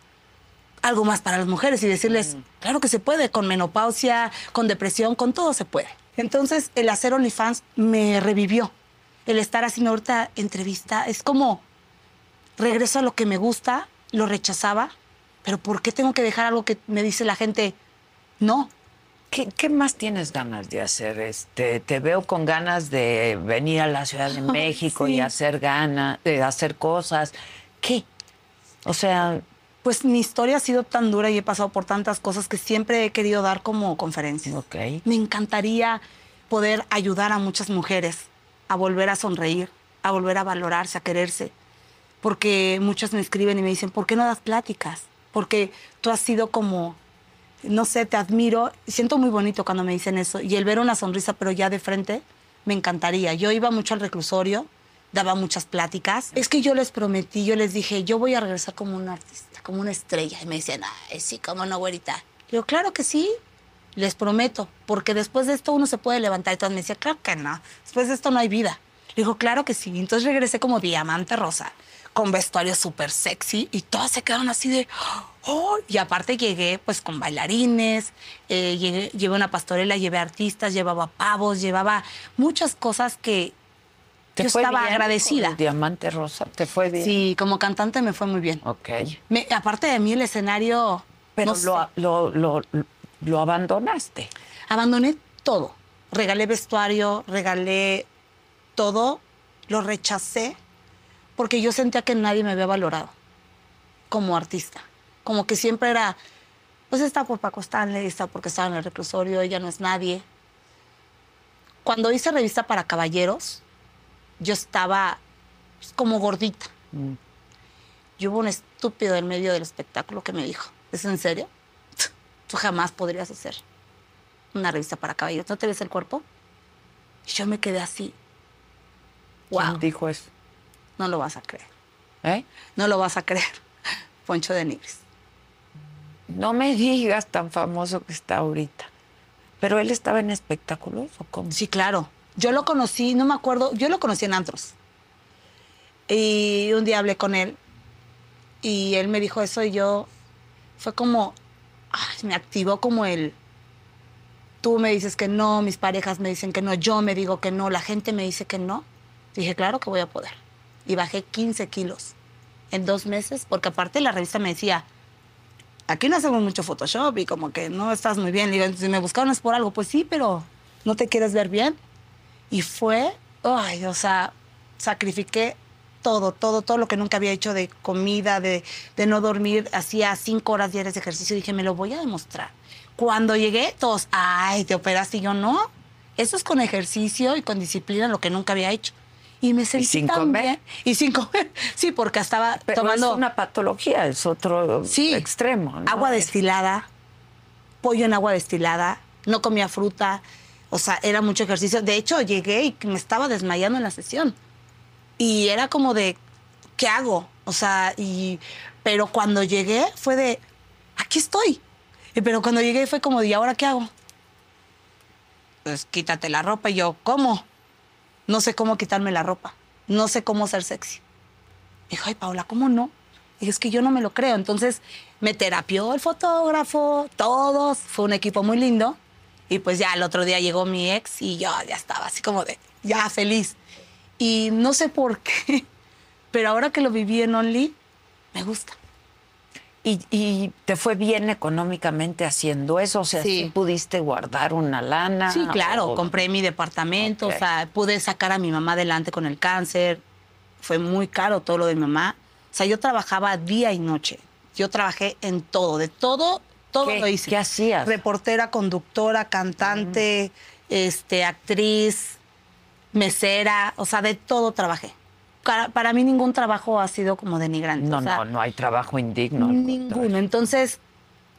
algo más para las mujeres y decirles, mm. claro que se puede, con menopausia, con depresión, con todo se puede. Entonces, el hacer OnlyFans me revivió. El estar haciendo ahorita entrevista es como regreso a lo que me gusta, lo rechazaba, pero ¿por qué tengo que dejar algo que me dice la gente no? ¿Qué, más tienes ganas de hacer? Este, te veo con ganas de venir a la Ciudad de <laughs> México y hacer ganas, de hacer cosas. ¿Qué? O sea, pues mi historia ha sido tan dura y he pasado por tantas cosas que siempre he querido dar como conferencias. Ok. Me encantaría poder ayudar a muchas mujeres a volver a sonreír, a volver a valorarse, a quererse. Porque muchas me escriben y me dicen, ¿por qué no das pláticas? Porque tú has sido como, no sé, te admiro. Siento muy bonito cuando me dicen eso. Y el ver una sonrisa, pero ya de frente, me encantaría. Yo iba mucho al reclusorio, daba muchas pláticas. Es que yo les prometí, yo les dije, yo voy a regresar como un artista, como una estrella. Y me decían, ay, sí, cómo no, güerita. Le claro que sí, les prometo, porque después de esto uno se puede levantar. Y todas me decían, claro que no, después de esto no hay vida. Le digo, claro que sí. Entonces regresé como diamante rosa, con vestuario súper sexy, y todas se quedaron así de, oh. Y aparte llegué pues con bailarines, eh, llegué, llevé una pastorela, llevé artistas, llevaba pavos, llevaba muchas cosas que ¿Te yo fue estaba bien agradecida. con Diamante Rosa, ¿te fue bien? Sí, como cantante me fue muy bien. Ok. Me- aparte de mí, el escenario. Pero no sé, lo, lo, lo, lo abandonaste. abandoné todo. Regalé vestuario, regalé todo, lo rechacé porque yo sentía que nadie me había valorado como artista. Como que siempre era, pues está por Paco Stanley, está porque estaba en el reclusorio, ella no es nadie. Cuando hice revista para caballeros, yo estaba pues, como gordita. Mm. Y hubo un estúpido en medio del espectáculo que me dijo, ¿es en serio? <laughs> Tú jamás podrías hacer una revista para caballeros. ¿No te ves el cuerpo? Y yo me quedé así. ¿Quién Wow, dijo eso? No lo vas a creer. ¿Eh? No lo vas a creer. <laughs> Poncho de Nigris. No me digas tan famoso que está ahorita. Pero él estaba en espectáculos o cómo? Sí, claro. Yo lo conocí, no me acuerdo, yo lo conocí en antros. Y un día hablé con él y él me dijo eso y yo fue como, ay, me activó como el, tú me dices que no, mis parejas me dicen que no, yo me digo que no, la gente me dice que no. Dije, claro que voy a poder. Y bajé 15 kilos en dos meses, porque aparte la revista me decía, aquí no hacemos mucho Photoshop y como que no estás muy bien. Digo, me buscaron es por algo, pues sí, pero no te quieres ver bien. Y fue, ay, o sea, sacrifiqué todo, todo, todo lo que nunca había hecho de comida, de, de no dormir. Hacía cinco horas diarias de ejercicio. Dije, me lo voy a demostrar. Cuando llegué, todos, ay, te operaste. Y yo, no. Eso es con ejercicio y con disciplina, lo que nunca había hecho. Y me sentí sin tan comer? bien. Y sin comer. <laughs> Sí, porque estaba Pero tomando es una patología, es otro Sí. extremo. ¿no? agua destilada, pollo en agua destilada, no comía fruta, o sea, era mucho ejercicio. De hecho, llegué y me estaba desmayando en la sesión. Y era como de, ¿qué hago? O sea, y, pero cuando llegué fue de, aquí estoy. Y pero cuando llegué fue como de, ¿y ahora qué hago? Pues quítate la ropa. Y yo, ¿cómo? No sé cómo quitarme la ropa. No sé cómo ser sexy. Dijo, ay, Paula, ¿cómo no? Dije, es que yo no me lo creo. Entonces me terapió el fotógrafo, todos. Fue un equipo muy lindo. Y pues ya el otro día llegó mi ex y yo ya estaba así como de, ya feliz. Y no sé por qué, <laughs> pero ahora que lo viví en Only, me gusta. ¿Y, y te fue bien económicamente haciendo eso? O sea, Sí. ¿sí pudiste guardar una lana? Sí, claro, o- compré mi departamento, o sea, pude sacar a mi mamá adelante con el cáncer. Fue muy caro todo lo de mi mamá. O sea, yo trabajaba día y noche. Yo trabajé en todo, de todo, todo ¿Qué- lo hice. qué hacías? Reportera, conductora, cantante, este, actriz, mesera, o sea, de todo trabajé. Para, para mí ningún trabajo ha sido como denigrante. No, o sea, no, no hay trabajo indigno. Ninguno. Entonces,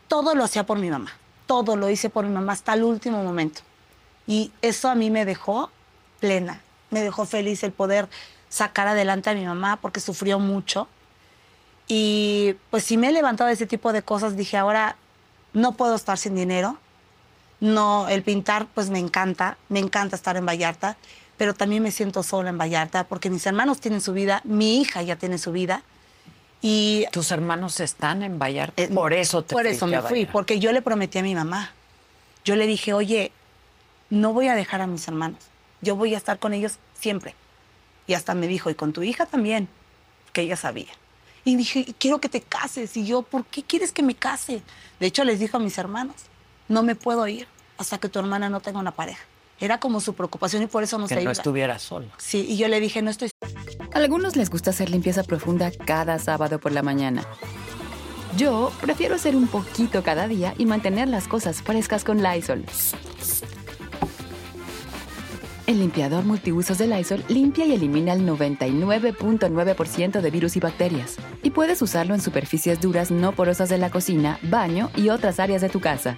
todo lo hacía por mi mamá. Todo lo hice por mi mamá hasta el último momento. Y eso a mí me dejó plena. Me dejó feliz el poder sacar adelante a mi mamá porque sufrió mucho. Y pues si me he levantado de ese tipo de cosas, dije, ahora no puedo estar sin dinero. No, el pintar pues me encanta, me encanta estar en Vallarta, pero también me siento sola en Vallarta porque mis hermanos tienen su vida, mi hija ya tiene su vida. Y Tus hermanos están en Vallarta. eh, por eso te Por eso me fui, Vallarta. porque yo le prometí a mi mamá. Yo le dije, oye, no voy a dejar a mis hermanos. Yo voy a estar con ellos siempre. Y hasta me dijo, y con tu hija también, que ella sabía. Y dije, quiero que te cases. Y yo, ¿por qué quieres que me case? De hecho, les dijo a mis hermanos, no me puedo ir hasta que tu hermana no tenga una pareja. Era como su preocupación y por eso no que no iba. estuviera sola. Sí, y yo le dije, no estoy A algunos les gusta hacer limpieza profunda cada sábado por la mañana. Yo prefiero hacer un poquito cada día y mantener las cosas frescas con Lysol. El limpiador multiusos de Lysol limpia y elimina el 99.9% de virus y bacterias. Y puedes usarlo en superficies duras no porosas de la cocina, baño y otras áreas de tu casa.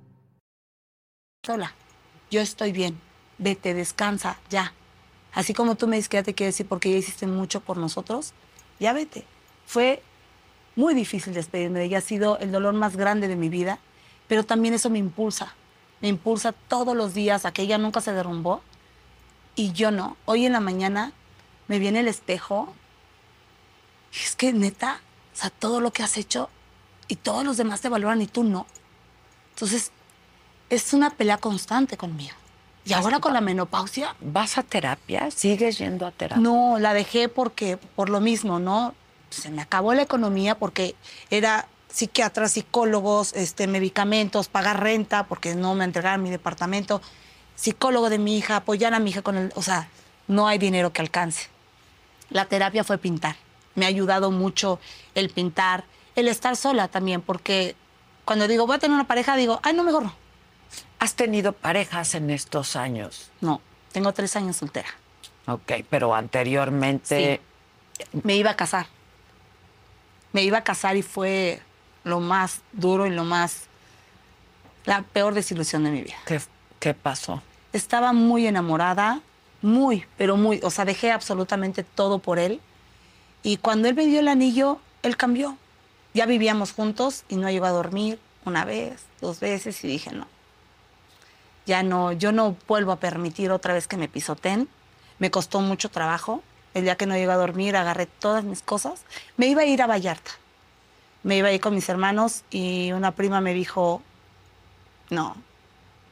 sola. Yo estoy bien. Vete, descansa, ya. Así como tú me dices que ya te quiero decir porque ya hiciste mucho por nosotros, ya vete. Fue muy difícil despedirme de ella, ha sido el dolor más grande de mi vida, pero también eso me impulsa. Me impulsa todos los días a que ella nunca se derrumbó y yo no. Hoy en la mañana me viene el espejo es que neta, o sea, todo lo que has hecho y todos los demás te valoran y tú no. Entonces, es una pelea constante conmigo. Y ahora con la menopausia. ¿Vas a terapia? ¿Sigues yendo a terapia? No, la dejé porque, por lo mismo, ¿no? Se me acabó la economía porque era psiquiatras, psicólogos, este, medicamentos, pagar renta porque no me entregaron mi departamento, psicólogo de mi hija, apoyar a mi hija con el. O sea, no hay dinero que alcance. La terapia fue pintar. Me ha ayudado mucho el pintar, el estar sola también, porque cuando digo voy a tener una pareja, digo, ay, no, mejor no ¿Has tenido parejas en estos años? No, tengo tres años soltera. Ok, pero anteriormente... Me iba a casar. Me iba a casar y fue lo más duro y lo más... La peor desilusión de mi vida. ¿Qué, qué pasó? Estaba muy enamorada, muy, pero muy... O sea, dejé absolutamente todo por él. Y cuando él me dio el anillo, él cambió. Ya vivíamos juntos y no llegó a dormir una vez, dos veces y dije, no, ya no, yo no vuelvo a permitir otra vez que me pisoten. Me costó mucho trabajo. El día que no llegué a dormir, agarré todas mis cosas. Me iba a ir a Vallarta. Me iba a ir con mis hermanos y una prima me dijo, no,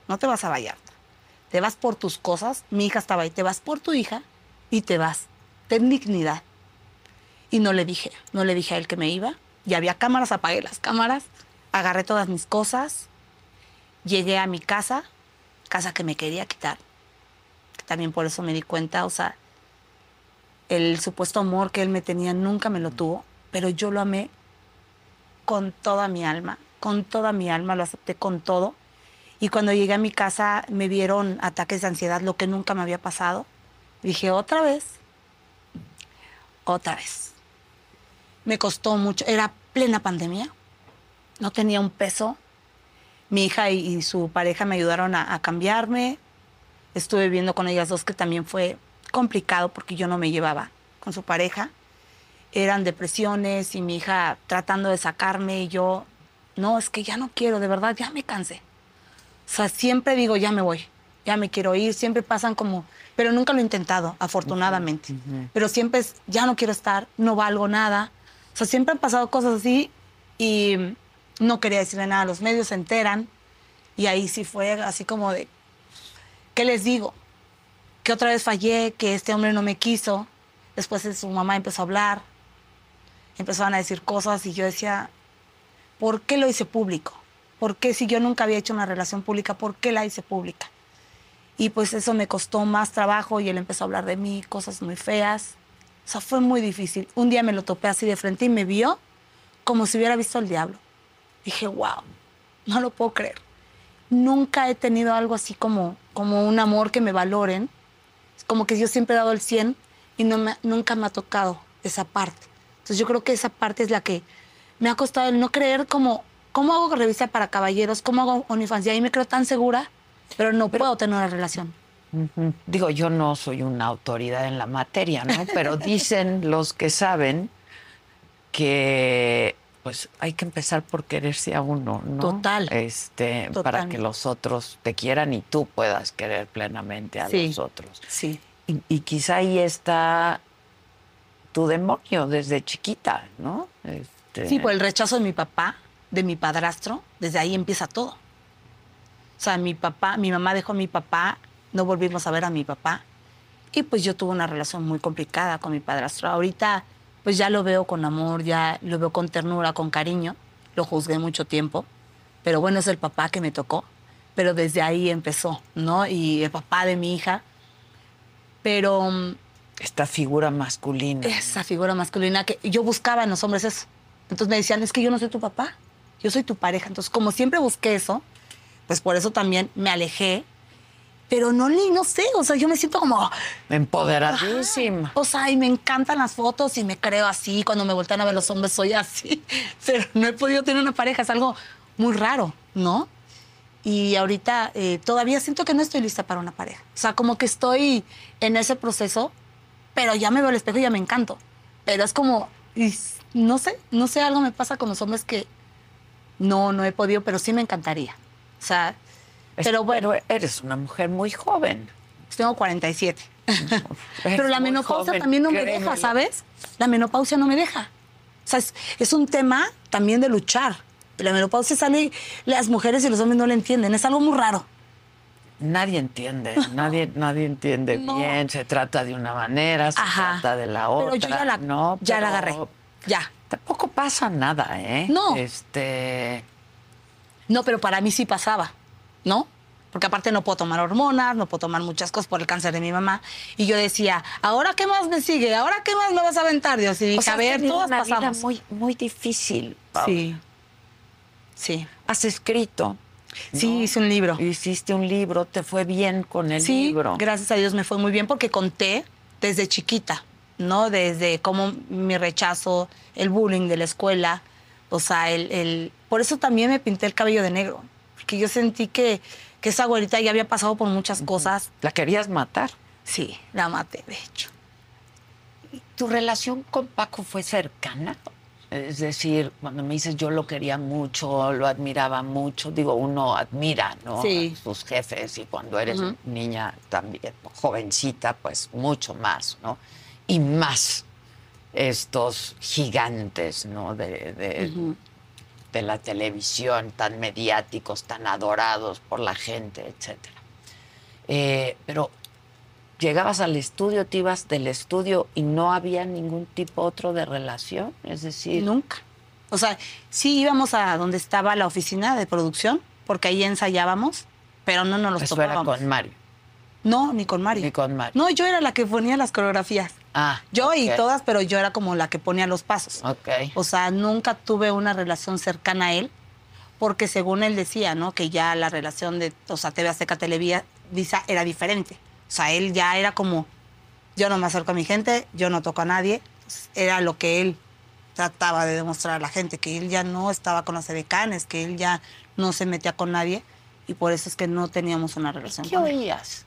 no te vas a Vallarta. Te vas por tus cosas. Mi hija estaba ahí. Te vas por tu hija y te vas. Ten dignidad. Y no le dije, no le dije a él que me iba. Y había cámaras, apagué las cámaras, agarré todas mis cosas, llegué a mi casa, casa que me quería quitar. También por eso me di cuenta, o sea, el supuesto amor que él me tenía nunca me lo tuvo, pero yo lo amé con toda mi alma, con toda mi alma, lo acepté con todo. Y cuando llegué a mi casa me vieron ataques de ansiedad, lo que nunca me había pasado. Dije, otra vez, otra vez. Me costó mucho, era plena pandemia, no tenía un peso, mi hija y, su pareja me ayudaron a, cambiarme. Estuve viviendo con ellas dos, que también fue complicado porque yo no me llevaba con su pareja. Eran depresiones y mi hija tratando de sacarme y yo, no, es que ya no quiero, de verdad, ya me cansé. O sea, siempre digo, ya me voy, ya me quiero ir, siempre pasan como, pero nunca lo he intentado, afortunadamente. Pero siempre es, ya no quiero estar, no valgo nada. O sea, siempre han pasado cosas así y no quería decirle nada, los medios se enteran y ahí sí fue así como de, ¿qué les digo? Que otra vez fallé, que este hombre no me quiso. Después su mamá empezó a hablar, empezaban a decir cosas y yo decía, ¿por qué lo hice público? ¿Por qué si yo nunca había hecho una relación pública, por qué la hice pública? Y pues eso me costó más trabajo y él empezó a hablar de mí, cosas muy feas. O sea, fue muy difícil. Un día me lo topé así de frente y me vio como si hubiera visto al diablo. Dije, wow, no lo puedo creer. Nunca he tenido algo así como, como un amor que me valoren. Es como que yo siempre he dado el 100 y no me, nunca me ha tocado esa parte. Entonces yo creo que esa parte es la que me ha costado el no creer como, ¿cómo hago revista para caballeros? ¿Cómo hago OnlyFans? Y ahí me creo tan segura, pero no puedo tener una relación. Digo, yo no soy una autoridad en la materia, ¿no? Pero dicen los que saben que pues hay que empezar por quererse a uno, ¿no? Total. Este, para que los otros te quieran y tú puedas querer plenamente a los otros. Sí. Y, y quizá ahí está tu demonio desde chiquita, ¿no? Este, Sí, por el rechazo de mi papá, de mi padrastro, desde ahí empieza todo. O sea, mi papá, mi mamá dejó a mi papá, no volvimos a ver a mi papá. Y pues yo tuve una relación muy complicada con mi padrastro. Ahorita pues ya lo veo con amor, ya lo veo con ternura, con cariño. Lo juzgué mucho tiempo. Pero bueno, es el papá que me tocó. Pero desde ahí empezó, ¿no? Y el papá de mi hija. Pero mm, Esta figura masculina. esa figura masculina que yo buscaba en los hombres eso. Entonces me decían, es que yo no soy tu papá, yo soy tu pareja. Entonces, como siempre busqué eso, pues por eso también me alejé. Pero no, ni no sé, o sea, yo me siento como, Empoderadísima. o sea, y me encantan las fotos y me creo así. Cuando me voltean a ver los hombres, soy así. <laughs> Pero no he podido tener una pareja, es algo muy raro, ¿no? Y ahorita eh, todavía siento que no estoy lista para una pareja. O sea, como que estoy en ese proceso, pero ya me veo al espejo y ya me encanto. Pero es como, y no sé, no sé, algo me pasa con los hombres que no, no he podido, pero sí me encantaría. O sea, pero bueno, eres una mujer muy joven. tengo 47. Eres Pero la menopausia joven, también no me deja, ¿sabes? La menopausia no me deja. O sea, es, es un tema también de luchar. La menopausia sale, las mujeres y los hombres no la entienden. Es algo muy raro. Nadie entiende, <laughs> nadie, nadie entiende No. bien. Se trata de una manera, se Ajá. trata de la otra. Pero yo ya la, ¿no? ya la Pero agarré. Ya. Tampoco pasa nada, ¿eh? No. Este. No, pero para mí sí pasaba, ¿no? Porque aparte no puedo tomar hormonas, no puedo tomar muchas cosas por el cáncer de mi mamá. Y yo decía, ¿ahora qué más me sigue? ¿Ahora qué más me vas a aventar, Dios? Y dije, o sea, a has ver, tenido todas una vida muy, muy difícil. Sí. Sí. Has escrito. Sí, ¿no? hice un libro. Hiciste un libro, te fue bien con el sí, libro. gracias a Dios me fue muy bien porque conté desde chiquita, ¿no? Desde cómo mi rechazo, el bullying de la escuela, o sea, el, el- por eso también me pinté el cabello de negro, porque yo sentí que, que esa güerita ya había pasado por muchas cosas. La querías matar. Sí, la maté, de hecho. ¿Tu relación con Paco fue cercana? Es decir, cuando me dices yo lo quería mucho, lo admiraba mucho, digo, uno admira, ¿no? Sí. A sus jefes y cuando eres niña también, jovencita, pues mucho más, ¿no? Y más estos gigantes, ¿no? De, de, de la televisión, tan mediáticos, tan adorados por la gente, etcétera. Eh, pero llegabas al estudio, te ibas del estudio y no había ningún tipo otro de relación, es decir, Nunca. O sea, sí íbamos a donde estaba la oficina de producción, porque ahí ensayábamos, pero no nos los eso era topábamos. con Mario. No, ni con Mario. Ni con Mario. No, yo era la que ponía las coreografías. Ah, Yo y todas, pero yo era como la que ponía los pasos. Ok. O sea, nunca tuve una relación cercana a él, porque según él decía, ¿no? Que ya la relación de, o sea, TV Azteca Televisa era diferente. O sea, él ya era como, yo no me acerco a mi gente, yo no toco a nadie. Era lo que él trataba de demostrar a la gente, que él ya no estaba con las edecanes, que él ya no se metía con nadie, y por eso es que no teníamos una relación ¿Qué con él. oías?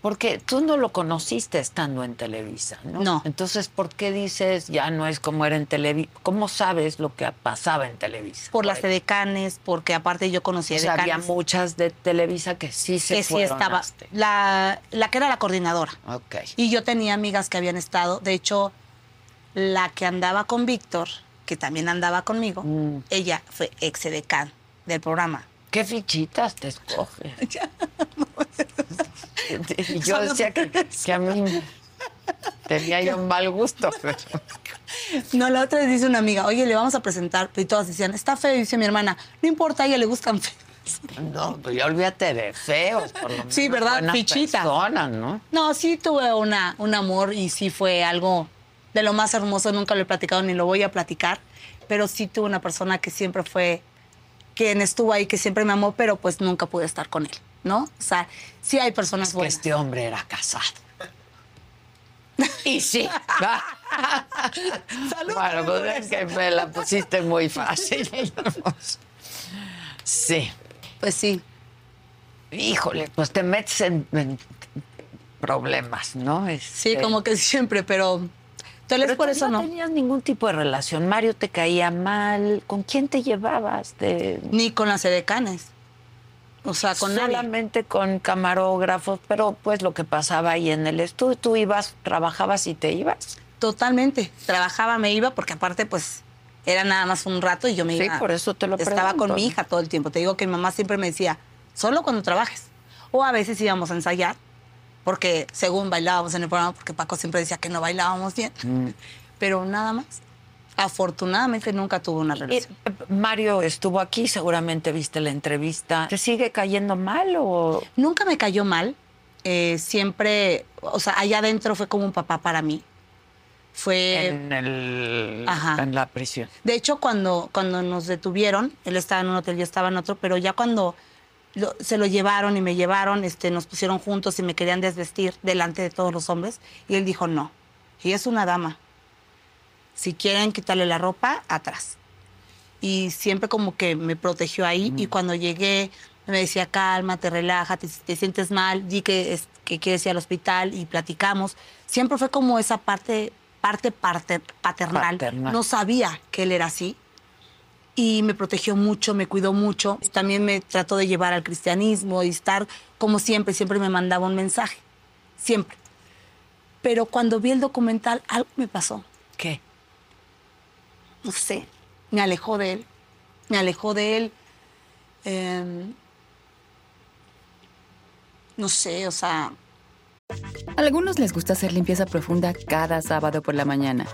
Porque tú no lo conociste estando en Televisa, ¿no? No. Entonces, ¿por qué dices ya no es como era en Televisa? ¿Cómo sabes lo que pasaba en Televisa? Por las edecanes, porque aparte yo conocía O sea, había muchas de Televisa que sí se que sí estaba. hasta- La, la que era la coordinadora. Ok. Y yo tenía amigas que habían estado, de hecho, la que andaba con Víctor, que también andaba conmigo, Mm. ella fue ex edecán del programa. ¿Qué fichitas te escoges? <laughs> <laughs> <laughs> Y yo decía que, que a mí tenía yo un mal gusto. <laughs> No, la otra vez dice una amiga, oye, le vamos a presentar, y todas decían, está feo, y dice mi hermana, no importa, a ella le gustan feos. No, pues ya olvídate de feos, por lo menos. Sí, ¿verdad? buenas Fichitas. personas, ¿no? No, sí tuve una, un amor y sí fue algo de lo más hermoso, nunca lo he platicado ni lo voy a platicar, pero sí tuve una persona que siempre fue, quien estuvo ahí, que siempre me amó, pero pues nunca pude estar con él, ¿no? O sea, sí hay personas Es que buenas. este hombre era casado. Y sí. <laughs> bueno, pues es que me la pusiste muy fácil. <laughs> sí. Pues sí. Híjole, pues te metes en, en problemas, ¿no? Sí, Este, como que siempre, pero tal vez por eso no. tenías ningún tipo de relación. Mario te caía mal. ¿Con quién te llevabas? De... Ni con las edecanes. O sea, con nadie. Solamente con camarógrafos, pero pues lo que pasaba ahí en el estudio, tú ibas, trabajabas y te ibas. Totalmente. Trabajaba, me iba, porque aparte, pues, era nada más un rato y yo me Sí, iba. por eso te lo Estaba pregunto. con mi hija todo el tiempo. Te digo que mi mamá siempre me decía, solo cuando trabajes. O a veces íbamos a ensayar, porque según bailábamos en el programa, porque Paco siempre decía que no bailábamos bien. Mm. Pero nada más. Afortunadamente nunca tuve una Y, relación. eh, Mario estuvo aquí, seguramente viste la entrevista. ¿Te sigue cayendo mal o...? Nunca me cayó mal. eh, siempre, o sea, allá adentro fue como un papá para mí. Fue. en, el, ajá. en la prisión. De hecho, cuando, cuando nos detuvieron, él estaba en un hotel, yo estaba en otro, pero ya cuando lo- se lo llevaron y me llevaron, este, nos pusieron juntos y me querían desvestir delante de todos los hombres, y él dijo, no, ella es una dama. Si quieren quitarle la ropa, atrás. Y siempre como que me protegió ahí, y cuando llegué me decía, cálmate, relájate, si te sientes mal, di que, es- que quieres ir al hospital y platicamos. Siempre fue como esa parte, parte, parte paternal. Paternal. No sabía que él era así y me protegió mucho, me cuidó mucho. También me trató de llevar al cristianismo y estar como siempre, siempre me mandaba un mensaje, siempre. Pero cuando vi el documental, algo me pasó, ¿Qué? No sé, me alejó de él, me alejó de él. em, no sé, o sea, A algunos les gusta hacer limpieza profunda cada sábado por la mañana.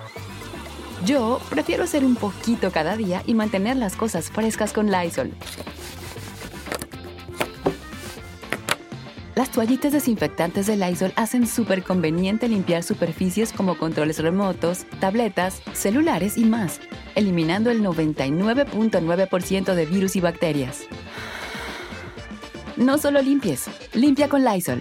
Yo prefiero hacer un poquito cada día y mantener las cosas frescas con Lysol. Las toallitas desinfectantes de Lysol hacen súper conveniente limpiar superficies como controles remotos, tabletas, celulares y más, eliminando el 99.9% de virus y bacterias. No solo limpies, limpia con Lysol.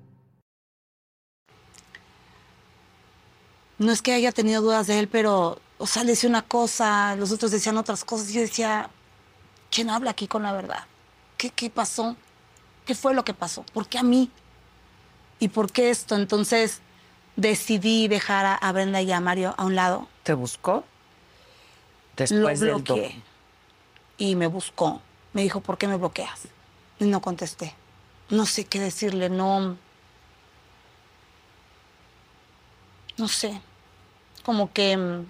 No es que haya tenido dudas de él, pero, o sea, le decía una cosa, los otros decían otras cosas. Y yo decía, ¿quién habla aquí con la verdad? ¿Qué, qué pasó? ¿Qué fue lo que pasó? ¿Por qué a mí? ¿Y por qué esto? Entonces decidí dejar a, a Brenda y a Mario a un lado. ¿Te buscó? Lo Después del doc- bloqueé. Y me buscó. Me dijo, ¿por qué me bloqueas? Y no contesté. No sé qué decirle, no. No sé. Como que mm,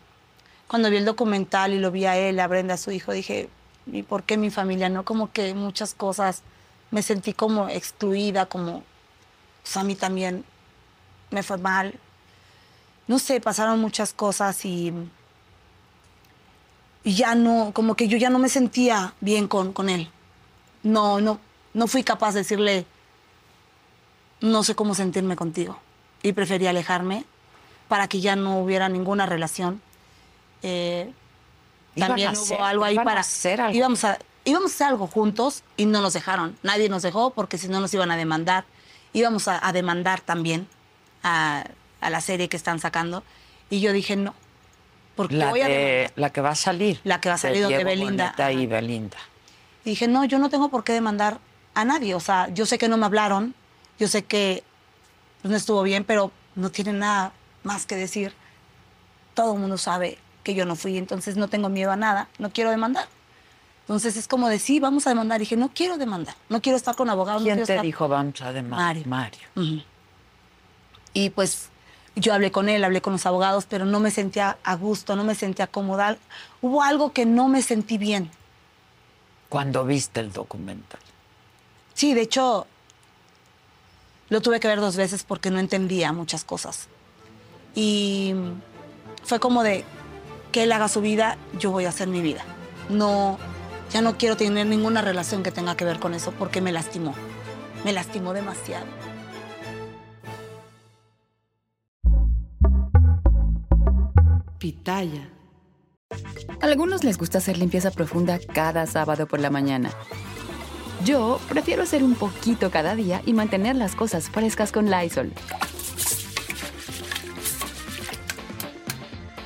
cuando vi el documental y lo vi a él, a Brenda, a su hijo, dije, ¿y por qué mi familia? No, como que muchas cosas me sentí como excluida, como. Pues a mí también me fue mal. No sé, pasaron muchas cosas y y ya no, como que yo ya no me sentía bien con, con él. No, no, no fui capaz de decirle, no sé cómo sentirme contigo. Y preferí alejarme para que ya no hubiera ninguna relación. Eh, también hubo hacer- algo ahí para... hacer algo. Íbamos a, íbamos a hacer algo juntos y no nos dejaron. Nadie nos dejó porque si no nos iban a demandar. Íbamos a, a demandar también a, a la serie que están sacando. Y yo dije, no. Porque La, voy a de, la que va a salir. La que va a salir donde Belinda, y. Belinda. Y dije, no, yo no tengo por qué demandar a nadie. O sea, yo sé que no me hablaron, yo sé que pues, no estuvo bien, pero no tiene nada más que decir. Todo el mundo sabe que yo no fui, entonces no tengo miedo a nada, no quiero demandar. Entonces es como de, sí, vamos a demandar. Y dije, no quiero demandar, no quiero estar con abogados. no ¿Quién quiero te estar- dijo vamos a demandar? Mario. Mario. Y pues yo hablé con él, hablé con los abogados, pero no me sentía a gusto, no me sentía cómoda. Hubo algo que no me sentí bien. Cuando viste el documental. Sí, de hecho, lo tuve que ver dos veces porque no entendía muchas cosas. Y fue como de que él haga su vida, yo voy a hacer mi vida. No, ya no quiero tener ninguna relación que tenga que ver con eso porque me lastimó. Me lastimó demasiado. Pitaya. A algunos les gusta hacer limpieza profunda cada sábado por la mañana. Yo prefiero hacer un poquito cada día y mantener las cosas frescas con Lysol.